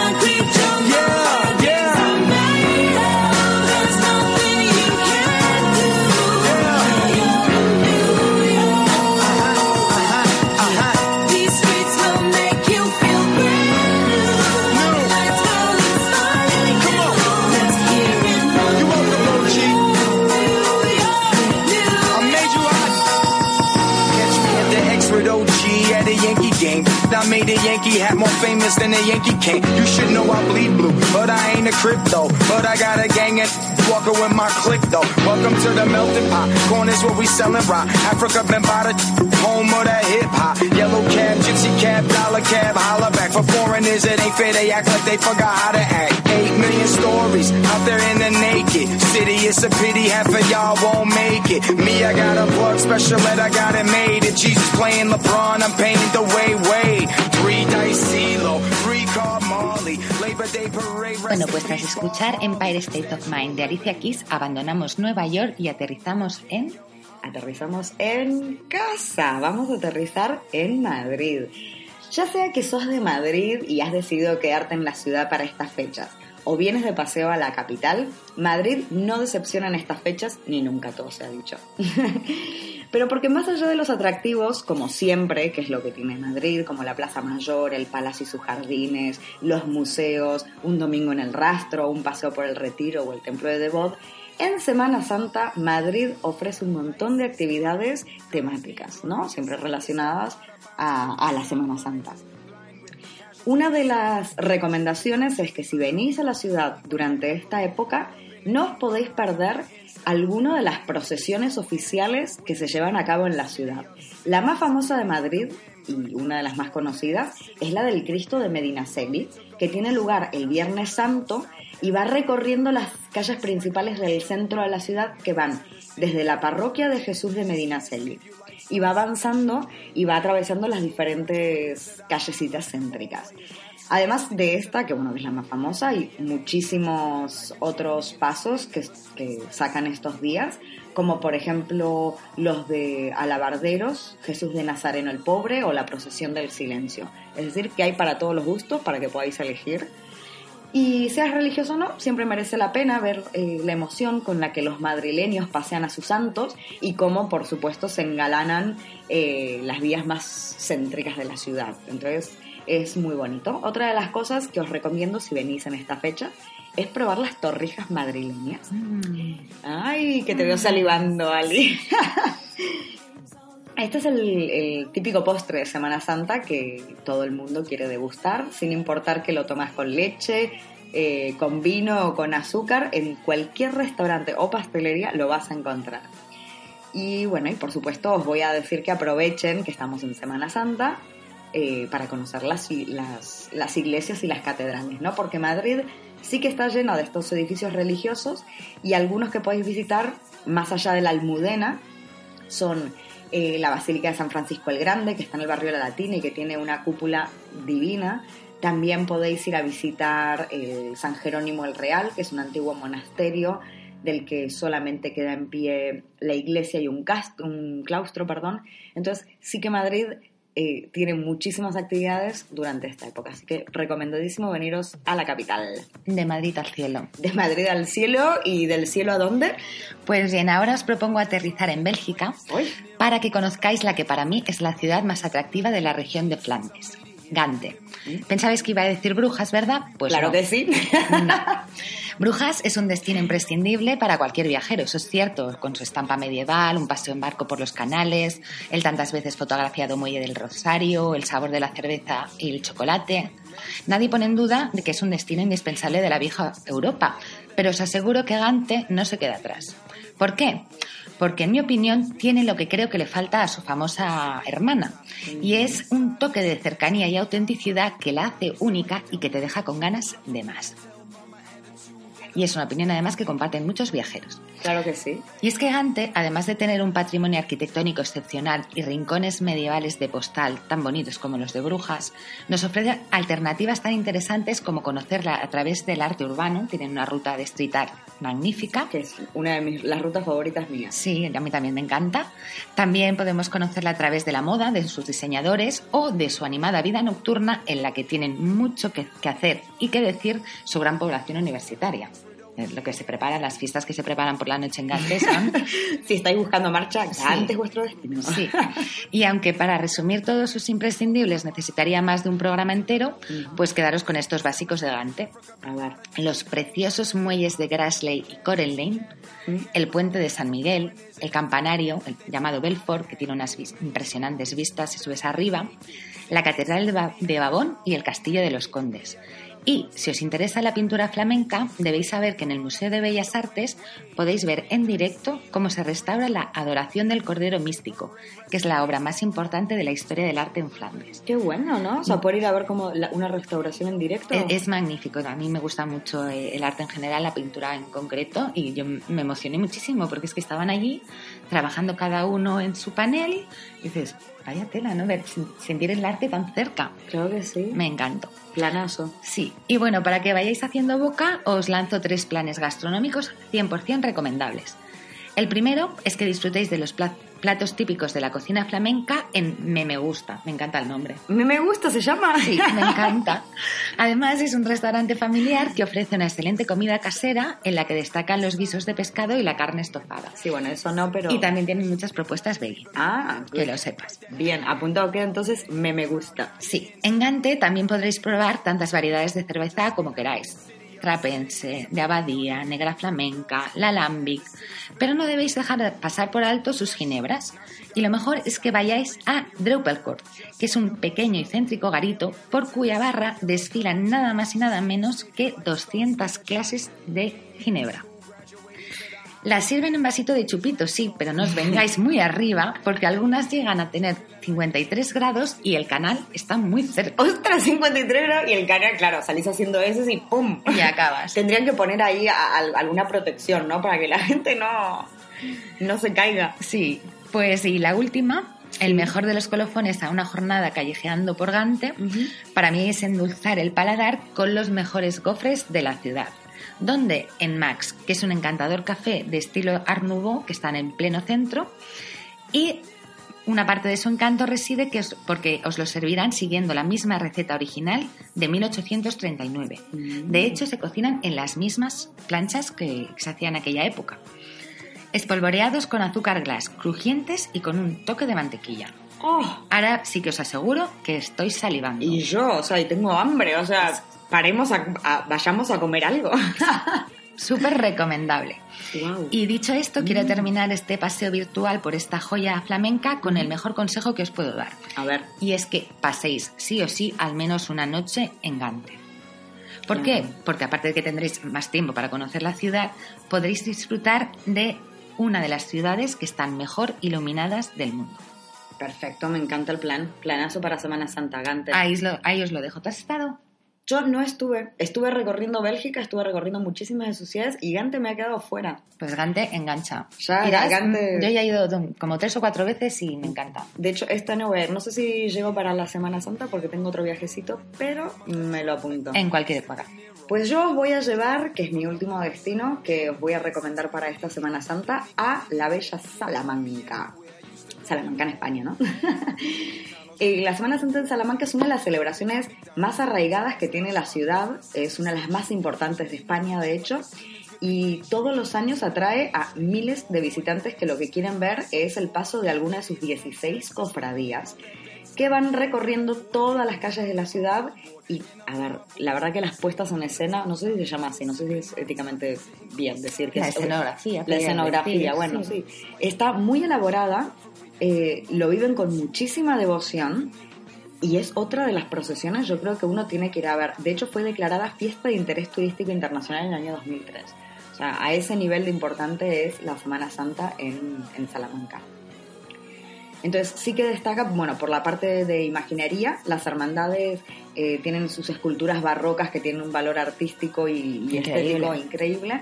E: Made a Yankee hat more famous than a Yankee can. You should know I bleed blue, but I ain't a crypto. But I got a gang and walking with my click though. Welcome to the melting pot. Corners where we selling rock. Africa been by the home of that hip hop. Yellow cab, gypsy cab, dollar cab, holla back. For foreigners, it ain't fair. They act like they forgot how to act. Eight million stories out there in the naked city. It's a pity half of y'all won't make it. Me, I got a plug special ed, I got it made. If Jesus playing LeBron, I'm paying the way, way. Three dice CeeLo,
C: Bueno, pues tras escuchar Empire State of Mind de Alicia Keys, abandonamos Nueva York y aterrizamos en...
B: Aterrizamos en casa. Vamos a aterrizar en Madrid. Ya sea que sos de Madrid y has decidido quedarte en la ciudad para estas fechas, o vienes de paseo a la capital, Madrid no decepciona en estas fechas ni nunca todo se ha dicho. [LAUGHS] Pero porque más allá de los atractivos, como siempre, que es lo que tiene Madrid, como la Plaza Mayor, el Palacio y sus jardines, los museos, un domingo en el rastro, un paseo por el Retiro o el Templo de Devot, en Semana Santa Madrid ofrece un montón de actividades temáticas, ¿no? Siempre relacionadas a, a la Semana Santa. Una de las recomendaciones es que si venís a la ciudad durante esta época, no os podéis perder alguna de las procesiones oficiales que se llevan a cabo en la ciudad. La más famosa de Madrid y una de las más conocidas es la del Cristo de Medinaceli, que tiene lugar el Viernes Santo y va recorriendo las calles principales del centro de la ciudad que van desde la parroquia de Jesús de Medinaceli y va avanzando y va atravesando las diferentes callecitas céntricas. Además de esta, que bueno, es la más famosa, hay muchísimos otros pasos que, que sacan estos días, como por ejemplo los de Alabarderos, Jesús de Nazareno el Pobre o la Procesión del Silencio. Es decir, que hay para todos los gustos, para que podáis elegir. Y seas religioso o no, siempre merece la pena ver eh, la emoción con la que los madrileños pasean a sus santos y cómo, por supuesto, se engalanan eh, las vías más céntricas de la ciudad. Entonces, es muy bonito. Otra de las cosas que os recomiendo si venís en esta fecha es probar las torrijas madrileñas. Ay, que te veo salivando, Ali. [LAUGHS] Este es el, el típico postre de Semana Santa que todo el mundo quiere degustar, sin importar que lo tomas con leche, eh, con vino o con azúcar, en cualquier restaurante o pastelería lo vas a encontrar. Y bueno, y por supuesto os voy a decir que aprovechen que estamos en Semana Santa eh, para conocer las, iglesias y las catedrales, ¿no? Porque Madrid sí que está lleno de estos edificios religiosos y algunos que podéis visitar más allá de la Almudena son eh, la Basílica de San Francisco el Grande, que está en el barrio de la Latina y que tiene una cúpula divina. También podéis ir a visitar el San Jerónimo el Real, que es un antiguo monasterio del que solamente queda en pie la iglesia y un, un claustro. Perdón. Entonces sí que Madrid eh, tiene muchísimas actividades durante esta época, así que recomendadísimo veniros a la capital.
C: De Madrid al cielo.
B: De Madrid al cielo y del cielo a dónde?
C: Pues bien, ahora os propongo aterrizar en Bélgica
B: Uy.
C: para que conozcáis la que para mí es la ciudad más atractiva de la región de Flandes, Gante. Pensabais que iba a decir Brujas, ¿verdad? Pues
B: claro
C: no.
B: que sí.
C: No. [LAUGHS] Brujas es un destino imprescindible para cualquier viajero, eso es cierto, con su estampa medieval, un paseo en barco por los canales, el tantas veces fotografiado muelle del Rosario, el sabor de la cerveza y el chocolate. Nadie pone en duda de que es un destino indispensable de la vieja Europa, pero os aseguro que Gante no se queda atrás. ¿Por qué? Porque en mi opinión tiene lo que creo que le falta a su famosa hermana, y es un toque de cercanía y autenticidad que la hace única y que te deja con ganas de más. Y es una opinión además que comparten muchos viajeros.
B: claro que sí.
C: Y es que Gante, además de tener un patrimonio arquitectónico excepcional y rincones medievales de postal tan bonitos como los de Brujas, nos ofrece alternativas tan interesantes como conocerla a través del arte urbano. Tienen una ruta de street art magnífica.
B: Que es una de mis, las rutas favoritas mías.
C: Sí, a mí también me encanta. También podemos conocerla a través de la moda, de sus diseñadores o de su animada vida nocturna en la que tienen mucho que, que hacer y que decir su gran población universitaria. Eh, Lo que se prepara, las fiestas que se preparan por la noche en Gante son [LAUGHS]
B: Si estáis buscando marcha,
C: Sí.
B: antes vuestro destino.
C: Sí, y aunque para resumir todos sus imprescindibles necesitaría más de un programa entero, pues quedaros con estos básicos de Gante.
B: A ver.
C: Los preciosos muelles de Grassley y Coral Lane, el puente de San Miguel, el campanario, el llamado Belfort, que tiene unas impresionantes vistas si subes arriba, la catedral de, Ba- de Babón y el castillo de los Condes. Y si os interesa la pintura flamenca, debéis saber que en el Museo de Bellas Artes podéis ver en directo cómo se restaura la Adoración del Cordero Místico, que es la obra más importante de la historia del arte en Flandes.
B: Qué bueno, ¿no? O sea, poder ir a ver como la- una restauración en directo.
C: Es, es magnífico, a mí me gusta mucho eh, el arte en general, la pintura en concreto, y yo me emocioné muchísimo porque es que estaban allí trabajando cada uno en su panel y dices, vaya tela, ¿no? Ver, sen- sentir el arte tan cerca.
B: Creo que sí.
C: Me encantó.
B: Planazo.
C: Sí, y bueno, para que vayáis haciendo boca, os lanzo tres planes gastronómicos 100% recomendables. El primero es que disfrutéis de los pla- platos típicos de la cocina flamenca en Me Me Gusta. Me encanta el nombre.
B: Me, me gusta, se llama.
C: Sí, me [LAUGHS] encanta. Además, es un restaurante familiar que ofrece una excelente comida casera en la que destacan los guisos de pescado y la carne estofada.
B: Sí, bueno, eso no, pero.
C: Y también tienen muchas propuestas veggie,
B: Ah,
C: que lo sepas.
B: bien, apuntado queda entonces me me gusta.
C: Sí, en Gante también podréis probar tantas variedades de cerveza como queráis. Trapense, de abadía, negra flamenca, la lambic. Pero no debéis dejar de pasar por alto sus ginebras. Y lo mejor es que vayáis a Dreupelcourt, que es un pequeño y céntrico garito por cuya barra desfilan nada más y nada menos que 200 clases de ginebra. Las sirven en vasito de chupito, sí, pero no os vengáis muy arriba porque algunas llegan a tener 53 grados y el canal está muy cerca. [LAUGHS]
B: Ostras, 53 grados y el canal, claro, salís haciendo eso y ¡pum!
C: Y acabas. [LAUGHS]
B: Tendrían que poner ahí a- a- alguna protección, ¿no? Para que la [LAUGHS] gente no, no se caiga.
C: Sí, pues y la última, el mejor de los colofones a una jornada callejeando por Gante, para mí es endulzar el paladar con los mejores gofres de la ciudad. Donde en Max, que es un encantador café de estilo Art Nouveau que está en el pleno centro, y una parte de su encanto reside que os- porque os lo servirán siguiendo la misma receta original de 1839. De hecho, se cocinan en las mismas planchas que se hacían en aquella época. Espolvoreados con azúcar glass, crujientes y con un toque de mantequilla.
B: Oh,
C: Ahora sí que os aseguro que estoy salivando.
B: y yo, o sea, y tengo hambre, o sea, paremos a, a- vayamos a comer algo. [LAUGHS]
C: Súper recomendable. Y dicho esto, quiero terminar este paseo virtual por esta joya flamenca con el mejor consejo que os puedo dar.
B: A ver,
C: Y es que paséis sí o sí al menos una noche en Gante. ¿Por qué? Porque aparte de que tendréis más tiempo para conocer la ciudad, podréis disfrutar de una de las ciudades que están mejor iluminadas del mundo.
B: perfecto, me encanta el plan. Planazo para Semana Santa, Gante.
C: Ahí os lo, ahí os lo dejo. ¿Tú has estado?
B: Yo no estuve, estuve recorriendo Bélgica, estuve recorriendo muchísimas de sus ciudades y Gante me ha quedado fuera.
C: Pues Gante engancha.
B: Ya,
C: Irás,
B: Gante-
C: Yo ya he ido como tres o cuatro veces y me encanta.
B: De hecho, esta no voy a ir. No sé si llego para la Semana Santa porque tengo otro viajecito, pero me lo apunto.
C: En cualquier época.
B: Pues yo os voy a llevar, que es mi último destino, que os voy a recomendar para esta Semana Santa, a la bella Salamanca. Salamanca en España, ¿no? [LAUGHS] Eh, la Semana Santa en Salamanca es una de las celebraciones más arraigadas que tiene la ciudad, es una de las más importantes de España, de hecho, y todos los años atrae a miles de visitantes que lo que quieren ver es el paso de alguna de sus 16 cofradías que van recorriendo todas las calles de la ciudad y, a ver, la verdad que las puestas en escena, no sé si se llama así, no sé si es éticamente bien decir que
C: La
B: es-
C: escenografía,
B: La escenografía,
C: decir,
B: bueno,
C: sí.
B: sí. Está muy elaborada, eh, lo viven con muchísima devoción y es otra de las procesiones yo creo que uno tiene que ir a ver. De hecho fue declarada fiesta de interés turístico internacional en el año 2003. O sea, a ese nivel de importante es la Semana Santa en, en Salamanca. Entonces sí que destaca, bueno, por la parte de imaginería, las hermandades eh, tienen sus esculturas barrocas que tienen un valor artístico y, y
C: Increíble.
B: estético increíble.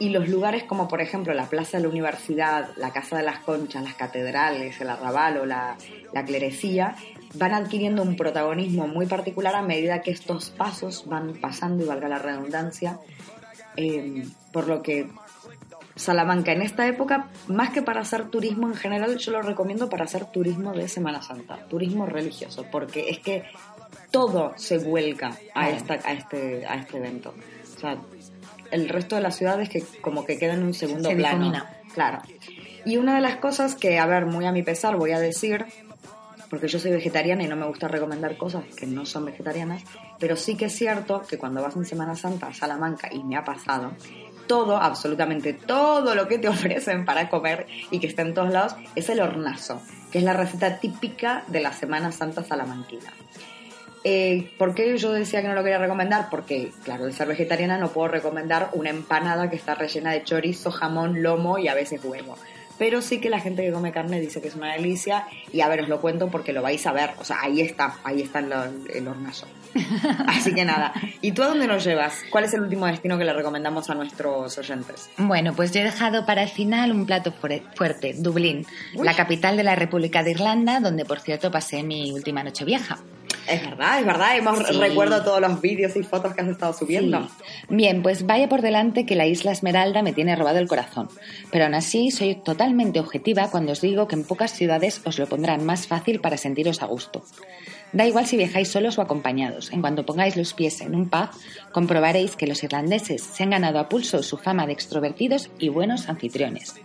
B: Y los lugares como por ejemplo la Plaza de la Universidad, la Casa de las Conchas, las catedrales, el arrabal o la, la clerecía, van adquiriendo un protagonismo muy particular a medida que estos pasos van pasando, y valga la redundancia, eh, por lo que Salamanca en esta época, más que para hacer turismo en general, yo lo recomiendo para hacer turismo de Semana Santa, turismo religioso, porque es que todo se vuelca a, esta, a, este, a este evento. O sea, el resto de las ciudades que como que queda en un segundo
C: Se
B: plano.
C: difumina.
B: Claro. Y una de las cosas que, a ver, muy a mi pesar voy a decir, porque yo soy vegetariana y no me gusta recomendar cosas que no son vegetarianas, pero sí que es cierto que cuando vas en Semana Santa a Salamanca, y me ha pasado, todo, absolutamente todo lo que te [LAUGHS] ofrecen para comer y que está en todos lados es el hornazo, que es la receta típica de la Semana Santa salamanquina. Eh, ¿Por qué yo decía que no lo quería recomendar? Porque, claro, al ser vegetariana no puedo recomendar una empanada que está rellena de chorizo, jamón, lomo y a veces huevo. Pero sí que la gente que come carne dice que es una delicia y a ver, os lo cuento porque lo vais a ver. O sea, ahí está, ahí está el, el hornazo. [LAUGHS] Así que nada. ¿Y tú a dónde nos llevas? ¿Cuál es el último destino que le recomendamos a nuestros oyentes?
C: Bueno, pues yo he dejado para el final un plato fuerte, Dublín,
B: Uy.
C: la capital de la República de Irlanda, donde por cierto pasé mi última noche vieja.
B: Es verdad, es verdad. Hemos,
C: Sí.
B: Recuerdo todos los vídeos y fotos que has estado subiendo.
C: Sí. Bien, pues vaya por delante que la isla Esmeralda me tiene robado el corazón. Pero aún así soy totalmente objetiva cuando os digo que en pocas ciudades os lo pondrán más fácil para sentiros a gusto. Da igual si viajáis solos o acompañados. En cuanto pongáis los pies en un pub, comprobaréis que los irlandeses se han ganado a pulso su fama de extrovertidos y buenos anfitriones.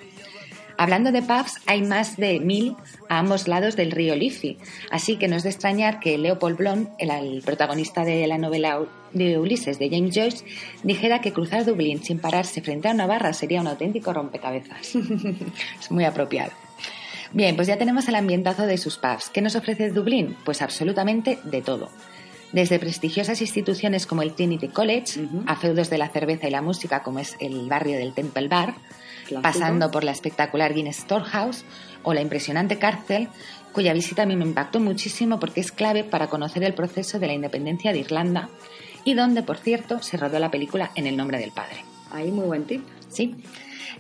C: Hablando de pubs, hay más de mil a ambos lados del río Liffey, así que no es de extrañar que Leopold Bloom, el, el protagonista de la novela de Ulises de James Joyce, dijera que cruzar Dublín sin pararse frente a una barra sería un auténtico rompecabezas. [LAUGHS] es muy apropiado. Bien, pues ya tenemos el ambientazo de sus pubs. ¿Qué nos ofrece Dublín? Pues absolutamente de todo. Desde prestigiosas instituciones como el Trinity College, a feudos de la cerveza y la música como es el barrio del Temple Bar,
B: Clásico.
C: pasando por la espectacular Guinness Storehouse o la impresionante cárcel, cuya visita a mí me impactó muchísimo porque es clave para conocer el proceso de la independencia de Irlanda y donde, por cierto, se rodó la película En el nombre del padre.
B: Ahí muy buen tip.
C: ¿sí?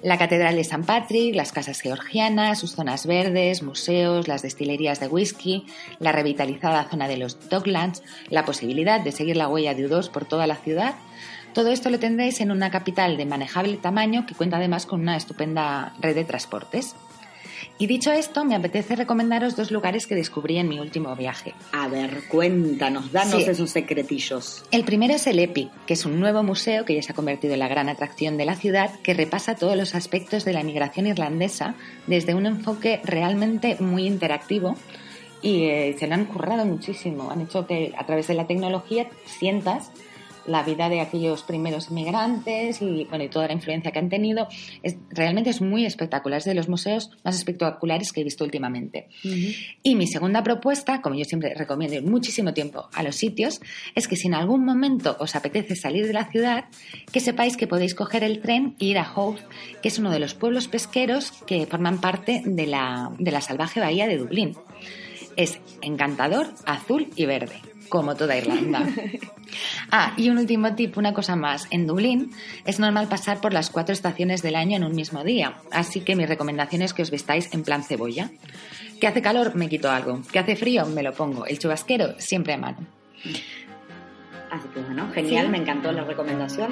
C: La Catedral de San Patrick, las casas georgianas, sus zonas verdes, museos, las destilerías de whisky, la revitalizada zona de los Docklands, la posibilidad de seguir la huella de U2 por toda la ciudad. Todo esto lo tendréis en una capital de manejable tamaño que cuenta además con una estupenda red de transportes. Y dicho esto, me apetece recomendaros dos lugares que descubrí en mi último viaje.
B: A ver, cuéntanos, danos
C: Sí.
B: esos secretillos.
C: El primero es el EPI, que es un nuevo museo que ya se ha convertido en la gran atracción de la ciudad, que repasa todos los aspectos de la migración irlandesa desde un enfoque realmente muy interactivo. Y eh, se lo han currado muchísimo. Han hecho que a través de la tecnología sientas la vida de aquellos primeros inmigrantes y, bueno, y toda la influencia que han tenido. Es, realmente es muy espectacular. Es de los museos más espectaculares que he visto últimamente. Y mi segunda propuesta, como yo siempre recomiendo ir muchísimo tiempo a los sitios, es que si en algún momento os apetece salir de la ciudad, que sepáis que podéis coger el tren e ir a Howth, que es uno de los pueblos pesqueros que forman parte de la, de la salvaje bahía de Dublín. Es encantador, azul y verde, como toda Irlanda. [LAUGHS] Ah, y un último tip, una cosa más. En Dublín es normal pasar por las cuatro estaciones del año en un mismo día, así que mi recomendación es que os vestáis en plan cebolla. Que hace calor, me quito algo. Que hace frío, me lo pongo. El chubasquero, siempre a mano.
B: Así que bueno, genial,
C: Sí.
B: me encantó la recomendación.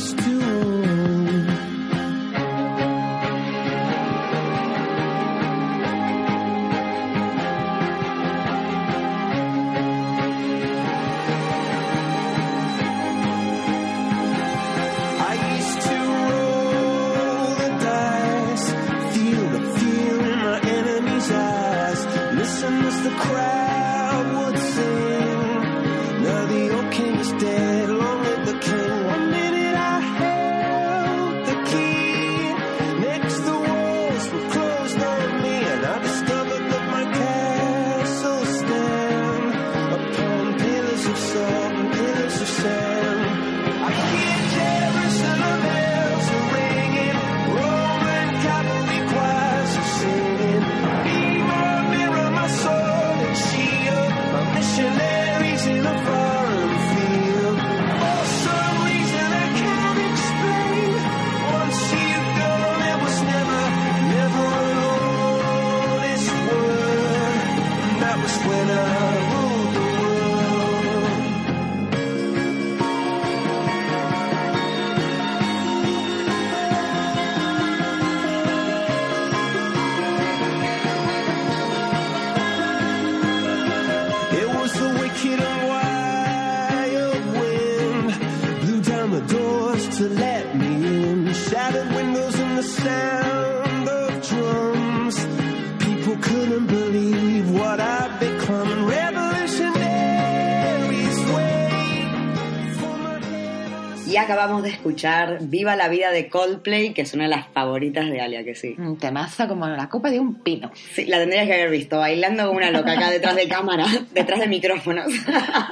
B: escuchar Viva la vida de Coldplay, que es una de las favoritas de Alia, que sí.
C: Un temazo como la copa de un pino.
B: Sí, la tendrías que haber visto, bailando como una loca acá detrás de cámara, [LAUGHS] detrás de micrófonos.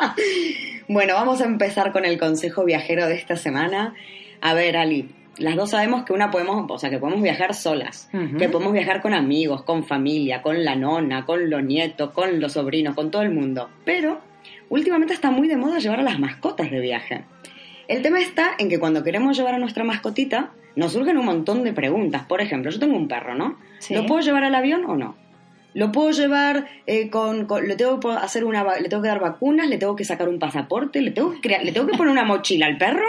B: [LAUGHS] bueno, vamos a empezar con el consejo viajero de esta semana. A ver, Ali, las dos sabemos que una podemos, o sea, que podemos viajar solas, que podemos viajar con amigos, con familia, con la nona, con los nietos, con los sobrinos, con todo el mundo. Pero últimamente está muy de moda llevar a las mascotas de viaje. El tema está en que cuando queremos llevar a nuestra mascotita, nos surgen un montón de preguntas. Por ejemplo, yo tengo un perro, ¿no?
C: Sí.
B: ¿Lo puedo llevar al avión o no? ¿Lo puedo llevar eh, con, con- le tengo que hacer una, le tengo que dar vacunas, le tengo que sacar un pasaporte, le tengo que crea- le tengo que poner una mochila al perro?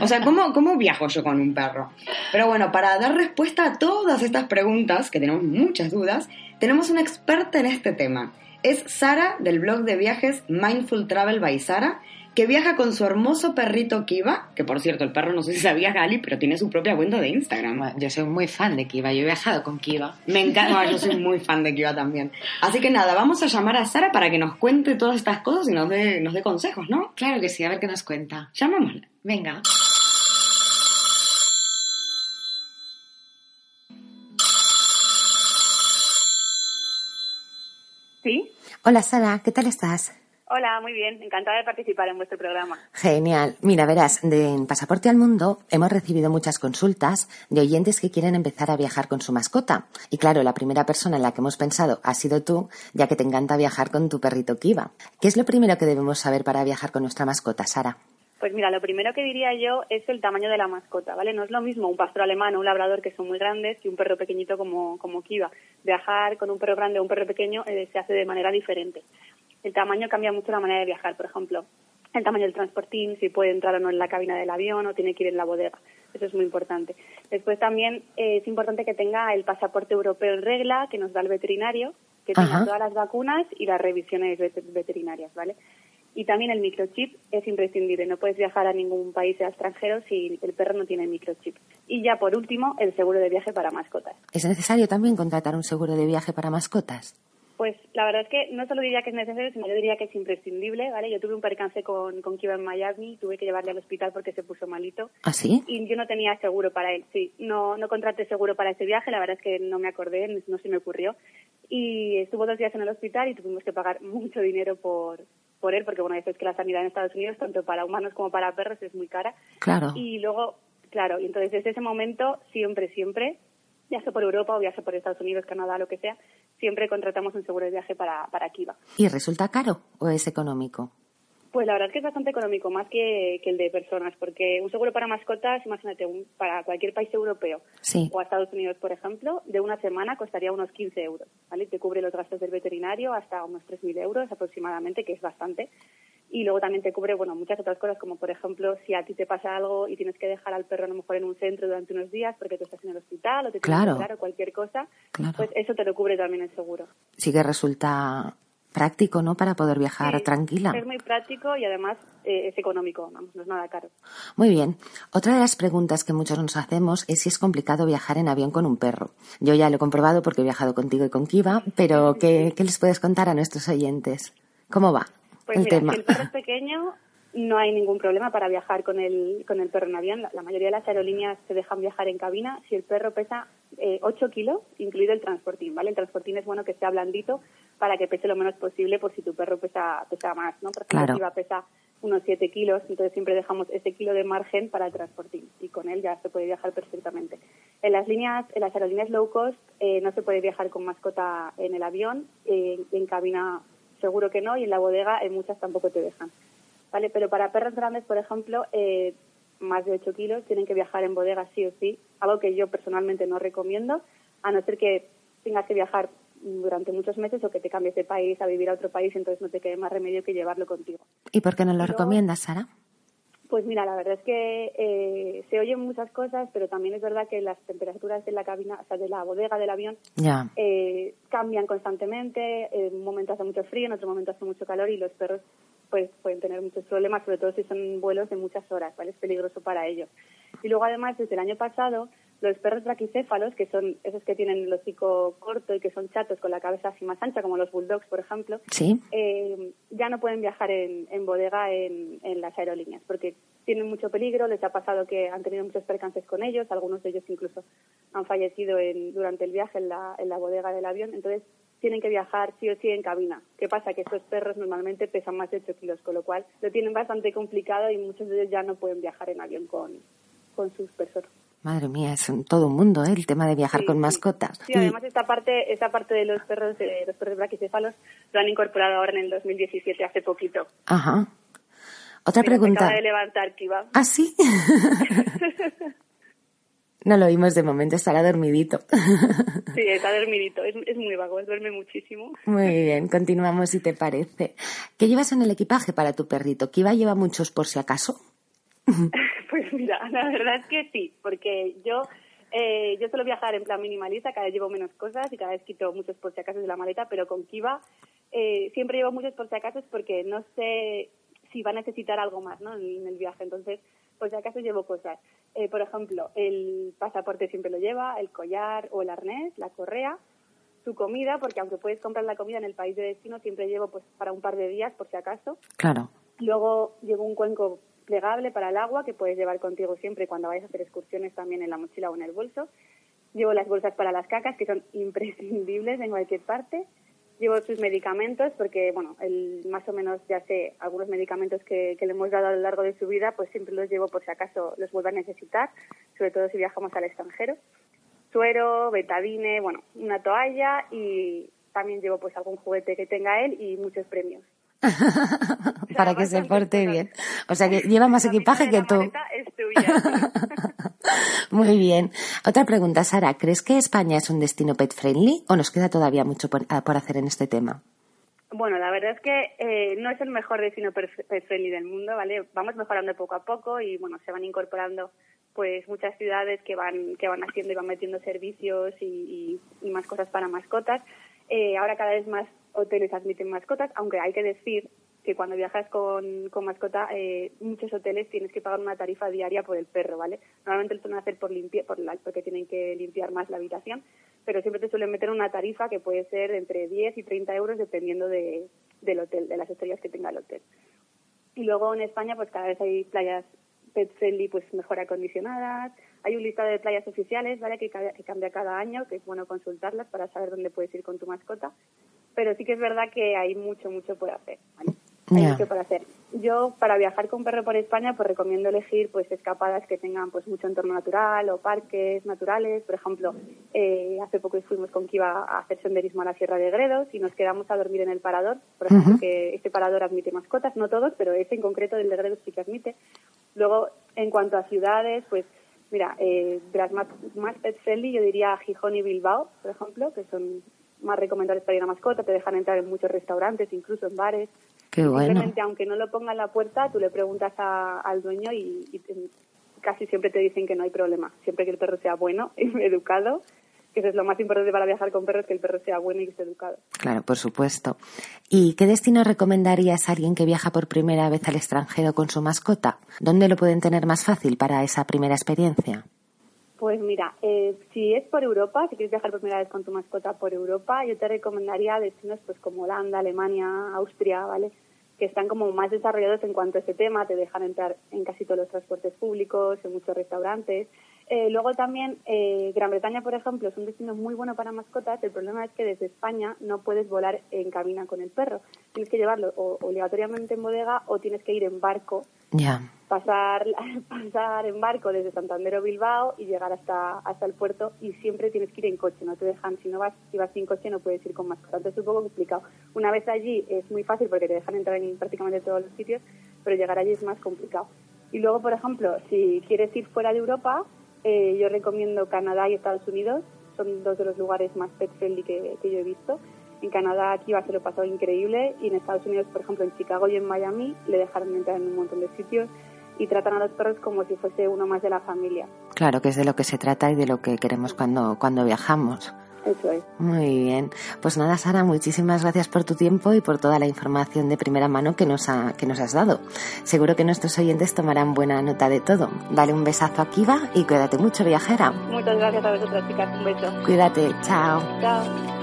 B: O sea, ¿cómo, ¿cómo viajo yo con un perro? Pero bueno, para dar respuesta a todas estas preguntas, que tenemos muchas dudas, tenemos una experta en este tema. Es Sara del blog de viajes Mindful Travel by Sara, que viaja con su hermoso perrito Kiva, que por cierto, el perro no sé si sabía Gali, pero tiene su propia cuenta de Instagram.
C: Bueno, yo soy muy fan de Kiva, yo he viajado con Kiva.
B: Me encanta, yo soy muy fan de Kiva también. Así que nada, vamos a llamar a Sara para que nos cuente todas estas cosas y nos dé, nos dé consejos, ¿no?
C: Claro que sí, a ver qué nos cuenta.
B: Llamémosla.
C: Venga.
F: Sí.
C: Hola Sara, ¿qué tal estás?
F: Hola, muy bien. Encantada de participar en vuestro programa.
C: Genial. Mira, verás, de en Pasaporte al Mundo hemos recibido muchas consultas de oyentes que quieren empezar a viajar con su mascota. Y claro, la primera persona en la que hemos pensado ha sido tú, ya que te encanta viajar con tu perrito Kiva. ¿Qué es lo primero que debemos saber para viajar con nuestra mascota, Sara?
F: Pues mira, lo primero que diría yo es el tamaño de la mascota, ¿vale? No es lo mismo un pastor alemán o un labrador que son muy grandes que un perro pequeñito como, como Kiva. Viajar con un perro grande o un perro pequeño eh, se hace de manera diferente. El tamaño cambia mucho la manera de viajar, por ejemplo, el tamaño del transportín, si puede entrar o no en la cabina del avión o tiene que ir en la bodega. Eso es muy importante. Después también eh, es importante que tenga el pasaporte europeo en regla que nos da el veterinario, que tenga todas las vacunas y las revisiones vet- veterinarias, ¿vale? Y también el microchip es imprescindible. No puedes viajar a ningún país extranjero si el perro no tiene microchip. Y ya por último, el seguro de viaje para mascotas.
C: ¿Es necesario también contratar un seguro de viaje para mascotas?
F: Pues la verdad es que no solo diría que es necesario, sino yo diría que es imprescindible, ¿vale? Yo tuve un percance con, con Kiva en Miami, tuve que llevarle al hospital porque se puso malito
C: ¿Ah, sí?
F: y yo no tenía seguro para él, sí. No, no contraté seguro para ese viaje, la verdad es que no me acordé, no se me ocurrió. Y estuvo dos días en el hospital y tuvimos que pagar mucho dinero por, por él, porque bueno, ya sabes que la sanidad en Estados Unidos, tanto para humanos como para perros, es muy cara.
C: Claro.
F: Y luego, claro, y entonces desde ese momento, siempre, siempre, ya sea por Europa o ya sea por Estados Unidos, Canadá, lo que sea, siempre contratamos un seguro de viaje para, para Kiva.
C: ¿Y resulta caro o es económico?
F: Pues la verdad es que es bastante económico, más que, que el de personas, porque un seguro para mascotas, imagínate, un- para cualquier país europeo
C: Sí.
F: o a Estados Unidos, por ejemplo, de una semana costaría unos 15 euros, ¿vale? Te cubre los gastos del veterinario hasta unos 3.000 euros aproximadamente, que es bastante. Y luego también te cubre, bueno, muchas otras cosas, como por ejemplo, si a ti te pasa algo y tienes que dejar al perro a lo mejor en un centro durante unos días porque tú estás en el hospital o te tienes
C: Claro.
F: que o cualquier cosa,
C: Claro.
F: pues eso te lo cubre también el seguro.
C: Sí que resulta práctico, ¿no? Para poder viajar
F: Sí,
C: tranquila.
F: Es muy práctico y además eh, es económico, vamos, no es nada caro.
C: Muy bien. Otra de las preguntas que muchos nos hacemos es si es complicado viajar en avión con un perro. Yo ya lo he comprobado porque he viajado contigo y con Kiva, pero [LAUGHS] ¿qué, qué les puedes contar a nuestros oyentes? ¿Cómo va
F: Pues
C: el
F: mira,
C: tema?
F: si el perro es pequeño, no hay ningún problema para viajar con el, con el perro en avión. La, la mayoría de las aerolíneas se dejan viajar en cabina si el perro pesa eh, 8 kilos, incluido el transportín, ¿vale? El transportín es bueno que sea blandito para que pese lo menos posible por si tu perro pesa, pesa más, ¿no? Por ejemplo,
C: Claro.
F: si va a pesar unos 7 kilos, entonces siempre dejamos ese kilo de margen para el transportín y con él ya se puede viajar perfectamente. En las líneas, en las aerolíneas low cost eh, no se puede viajar con mascota en el avión, eh, en cabina seguro que no y en la bodega en muchas tampoco te dejan. ¿Vale? Pero para perros grandes, por ejemplo, eh, más de 8 kilos tienen que viajar en bodega sí o sí, algo que yo personalmente no recomiendo, a no ser que tengas que viajar durante muchos meses o que te cambies de país a vivir a otro país, entonces no te quede más remedio que llevarlo contigo.
C: ¿Y por qué no lo recomiendas, Sara?
F: Pues mira, la verdad es que eh, se oyen muchas cosas, pero también es verdad que las temperaturas de la cabina, o sea, de la bodega del avión, eh, cambian constantemente. En un momento hace mucho frío, en otro momento hace mucho calor y los perros pues pueden tener muchos problemas, sobre todo si son vuelos de muchas horas, ¿vale? Es peligroso para ellos. Y luego además, desde el año pasado, los perros braquicéfalos, que son esos que tienen el hocico corto y que son chatos con la cabeza así más ancha, como los bulldogs, por ejemplo,
C: Sí.
F: eh, ya no pueden viajar en, en bodega en, en las aerolíneas porque tienen mucho peligro, les ha pasado que han tenido muchos percances con ellos, algunos de ellos incluso han fallecido en- durante el viaje en la, en la bodega del avión, entonces tienen que viajar sí o sí en cabina. ¿Qué pasa? Que estos perros normalmente pesan más de 8 kilos, con lo cual lo tienen bastante complicado y muchos de ellos ya no pueden viajar en avión con, con sus personas.
C: Madre mía, es un- todo un mundo, ¿eh? El tema de viajar
F: Sí,
C: con mascotas.
F: Sí, además esta parte, esta parte de los perros, de los perros braquicéfalos, lo han incorporado ahora en el 2017, hace poquito.
C: Aja. Otra
F: Mira,
C: pregunta.
F: acaba de levantar, Kiva.
C: ¿Ah, sí? [LAUGHS] no lo oímos de momento, estará dormidito.
F: Sí, está dormidito, es, es muy vago, duerme muchísimo.
C: Muy bien, continuamos si te parece. ¿Qué llevas en el equipaje para tu perrito? ¿Kiva lleva muchos por si acaso? [LAUGHS]
F: Pues mira, la verdad es que sí, porque yo eh, yo suelo viajar en plan minimalista, cada vez llevo menos cosas y cada vez quito muchos por si acaso de la maleta, pero con Kiva eh, siempre llevo muchos por si acaso porque no sé si va a necesitar algo más ¿no? en, el viaje, entonces por si acaso llevo cosas. Eh, por ejemplo, el pasaporte siempre lo lleva, el collar o el arnés, la correa, su comida, porque aunque puedes comprar la comida en el país de destino, siempre llevo pues para un par de días por si acaso.
C: Claro.
F: Luego llevo un cuenco plegable para el agua que puedes llevar contigo siempre cuando vayas a hacer excursiones también en la mochila o en el bolso. Llevo las bolsas para las cacas que son [LAUGHS] imprescindibles en cualquier parte. Llevo sus medicamentos porque, bueno, el, más o menos ya sé algunos medicamentos que, que le hemos dado a lo largo de su vida, pues siempre los llevo por si acaso los vuelva a necesitar, sobre todo si viajamos al extranjero. Suero, betadine, bueno, una toalla y también llevo pues algún juguete que tenga él y muchos premios. [LAUGHS]
C: Para que se porte bien. O sea que lleva más equipaje que tú.
F: maleta es tuya. [LAUGHS]
C: Muy bien. Otra pregunta, Sara. ¿Crees que España es un destino pet friendly o nos queda todavía mucho por, ah, por hacer en este tema?
F: Bueno, la verdad es que eh, no es el mejor destino pet friendly del mundo, ¿vale? Vamos mejorando poco a poco y bueno, se van incorporando pues muchas ciudades que van que van haciendo y van metiendo servicios y, y- y más cosas para mascotas. Eh, ahora cada vez más hoteles admiten mascotas, aunque hay que decir que cuando viajas con, con mascota, eh, muchos hoteles tienes que pagar una tarifa diaria por el perro, ¿vale? Normalmente lo suelen hacer por limpia, por la- porque tienen que limpiar más la habitación, pero siempre te suelen meter una tarifa que puede ser entre 10 y 30 euros dependiendo de, del hotel, de las estrellas que tenga el hotel. Y luego en España, pues cada vez hay playas pet friendly, pues mejor acondicionadas. Hay un listado de playas oficiales, ¿vale? Que, que cambia cada año, que es bueno consultarlas para saber dónde puedes ir con tu mascota. Pero sí que es verdad que hay mucho, mucho por hacer, ¿vale? Hay
C: Ya.
F: mucho por hacer. Yo, para viajar con perro por España, pues recomiendo elegir pues escapadas que tengan pues mucho entorno natural o parques naturales. Por ejemplo, eh, hace poco fuimos con Kiva a hacer senderismo a la Sierra de Gredos y nos quedamos a dormir en el parador. Por ejemplo,
C: Ujú.
F: que este parador admite mascotas, no todos, pero ese en concreto del de Gredos sí que admite. Luego, en cuanto a ciudades, pues mira, eh, de las más, más pet friendly, yo diría Gijón y Bilbao, por ejemplo, que son más recomendables para ir a mascota, te dejan entrar en muchos restaurantes, incluso en bares.
C: Qué bueno.
F: Simplemente, aunque no lo ponga en la puerta, tú le preguntas a- al dueño y, y casi siempre te dicen que no hay problema. Siempre que el perro sea bueno y [LAUGHS] educado, que eso es lo más importante para viajar con perros, que el perro sea bueno y que esté educado.
C: Claro, por supuesto. ¿Y qué destino recomendarías a alguien que viaja por primera vez al extranjero con su mascota? ¿Dónde lo pueden tener más fácil para esa primera experiencia?
F: Pues mira, eh, si es por Europa, si quieres viajar por primera vez con tu mascota por Europa, yo te recomendaría destinos pues como Holanda, Alemania, Austria, ¿vale? Que están como más desarrollados en cuanto a ese tema, te dejan entrar en casi todos los transportes públicos, en muchos restaurantes. Eh, luego también eh, Gran Bretaña, por ejemplo, es un destino muy bueno para mascotas. El problema es que desde España no puedes volar en cabina con el perro. Tienes que llevarlo o- obligatoriamente en bodega o tienes que ir en barco
C: Ya.
F: pasar, [LAUGHS] pasar en barco desde Santander o Bilbao y llegar hasta, hasta el puerto y siempre tienes que ir en coche, no te dejan, si no vas, si vas sin coche no puedes ir con mascota, entonces es un poco complicado. Una vez allí es muy fácil porque te dejan entrar en prácticamente todos los sitios, pero llegar allí es más complicado. Y luego, por ejemplo, si quieres ir fuera de Europa, eh, yo recomiendo Canadá y Estados Unidos, son dos de los lugares más pet friendly que, que yo he visto. En Canadá aquí va a ser lo pasado increíble y en Estados Unidos, por ejemplo, en Chicago y en Miami le dejaron entrar en un montón de sitios y tratan a los perros como si fuese uno más de la familia.
C: Claro que es de lo que se trata y de lo que queremos cuando, cuando viajamos.
F: Eso es.
C: Muy bien. Pues nada, Sara, muchísimas gracias por tu tiempo y por toda la información de primera mano que nos, ha- que nos has dado. Seguro que nuestros oyentes tomarán buena nota de todo. Dale un besazo a Kiva y cuídate mucho, viajera.
F: Muchas gracias a vosotras, chicas. Un beso.
C: Cuídate, chao.
F: Chao.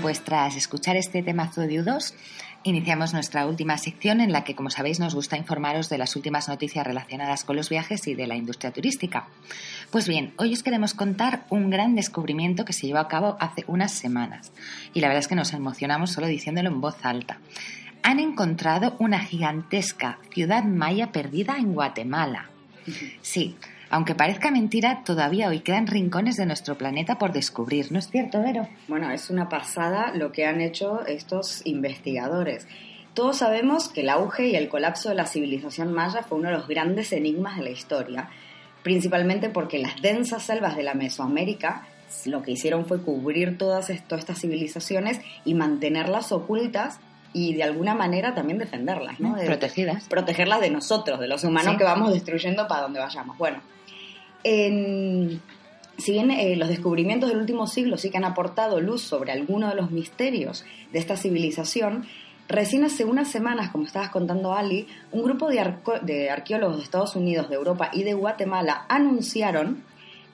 C: Pues tras escuchar este temazo de U2, iniciamos nuestra última sección en la que, como sabéis, nos gusta informaros de las últimas noticias relacionadas con los viajes y de la industria turística. Pues bien, hoy os queremos contar un gran descubrimiento que se llevó a cabo hace unas semanas. Y la verdad es que nos emocionamos solo diciéndolo en voz alta. Han encontrado una gigantesca ciudad maya perdida en Guatemala. Sí, aunque parezca mentira, todavía hoy quedan rincones de nuestro planeta por descubrir, ¿no es cierto, Vero?
B: Bueno, es una pasada lo que han hecho estos investigadores. Todos sabemos que el auge y el colapso de la civilización maya fue uno de los grandes enigmas de la historia, principalmente porque las densas selvas de la Mesoamérica lo que hicieron fue cubrir todas, est- todas estas civilizaciones y mantenerlas ocultas y de alguna manera también defenderlas, ¿no? De-
C: Protegidas.
B: protegerlas de nosotros, de los humanos
C: Sí.
B: que vamos destruyendo para donde vayamos. Bueno, en- si bien eh, los descubrimientos del último siglo sí que han aportado luz sobre algunos de los misterios de esta civilización, recién hace unas semanas, como estabas contando Ali, un grupo de, arqueólogos de Estados Unidos, de Europa y de Guatemala anunciaron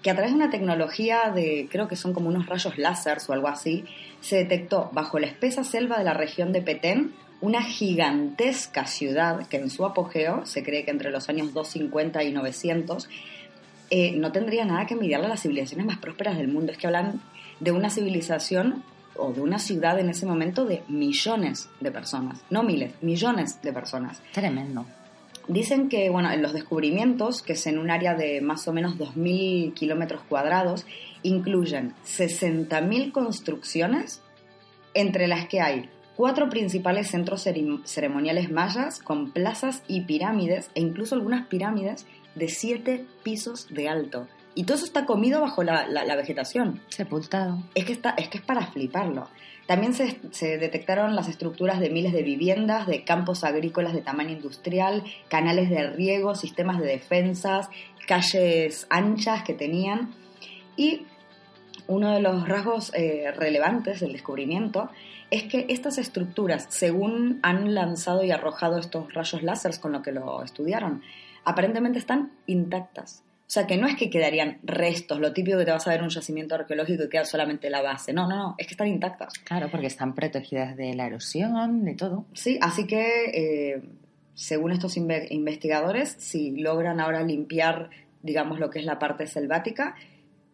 B: que a través de una tecnología de, creo que son como unos rayos láseres o algo así, se detectó bajo la espesa selva de la región de Petén una gigantesca ciudad que en su apogeo, se cree que entre los años 250 y 900, eh, no tendría nada que envidiarle a las civilizaciones más prósperas del mundo. Es que hablan de una civilización o de una ciudad en ese momento de millones de personas, no miles, millones de personas.
C: Tremendo.
B: Dicen que, bueno, en los descubrimientos, que es en un área de más o menos 2.000 kilómetros cuadrados, incluyen 60.000 construcciones, entre las que hay cuatro principales centros ceremoniales mayas con plazas y pirámides, e incluso algunas pirámides de siete pisos de alto. Y todo eso está comido bajo la, la- la vegetación.
C: Sepultado.
B: Es que, está, es que es para fliparlo. También se, se detectaron las estructuras de miles de viviendas, de campos agrícolas de tamaño industrial, canales de riego, sistemas de defensas, calles anchas que tenían. Y uno de los rasgos eh, relevantes del descubrimiento es que estas estructuras, según han lanzado y arrojado estos rayos láseres con lo que lo estudiaron, aparentemente están intactas. O sea, que no es que quedarían restos, lo típico que te vas a ver en un yacimiento arqueológico y queda solamente la base. No, no, no, es que están intactas.
C: Claro, porque están protegidas de la erosión, de todo.
B: Sí, así que eh, según estos inve- investigadores, si logran ahora limpiar, digamos, lo que es la parte selvática,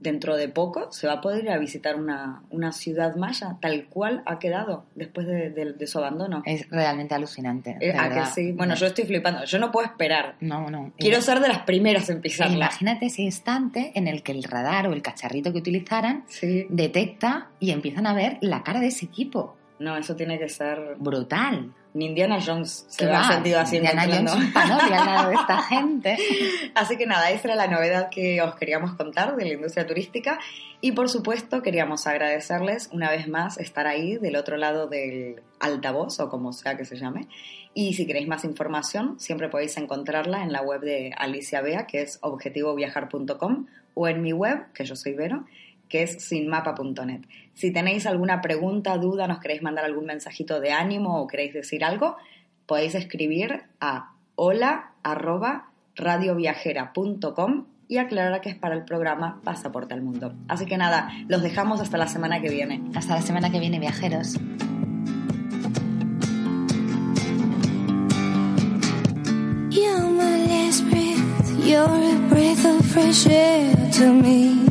B: dentro de poco se va a poder ir a visitar una, una ciudad maya tal cual ha quedado después de, de- de su abandono.
C: Es realmente alucinante.
B: Eh,
C: de
B: ¿A que sí? Bueno, yo estoy flipando. Yo no puedo esperar.
C: No, no.
B: Quiero
C: Eh,
B: ser de las primeras en pisarla.
C: Imagínate ese instante en el que el radar o el cacharrito que utilizaran
B: Sí.
C: detecta y empiezan a ver la cara de ese equipo.
B: No, eso tiene que ser...
C: Brutal.
B: Ni Indiana Jones se
C: ¿Qué
B: ha sentido así
C: Indiana. Jones un al lado de esta gente. [LAUGHS]
B: Así que nada, esa era la novedad que os queríamos contar de la industria turística y por supuesto queríamos agradecerles una vez más estar ahí del otro lado del altavoz o como sea que se llame. Y si queréis más información, siempre podéis encontrarla en la web de Alicia Bea, que es objetivoviajar.com, o en mi web, que yo soy Vero, que es sinmapa.net. Si tenéis alguna pregunta, duda, nos queréis mandar algún mensajito de ánimo o queréis decir algo, podéis escribir a hola arroba radioviajera.com y aclarar que es para el programa Pasaporte al Mundo. Así que nada, los dejamos hasta la semana que viene.
C: Hasta la semana que viene, viajeros.
G: You're my last breath. You're a breath of fresh air to me.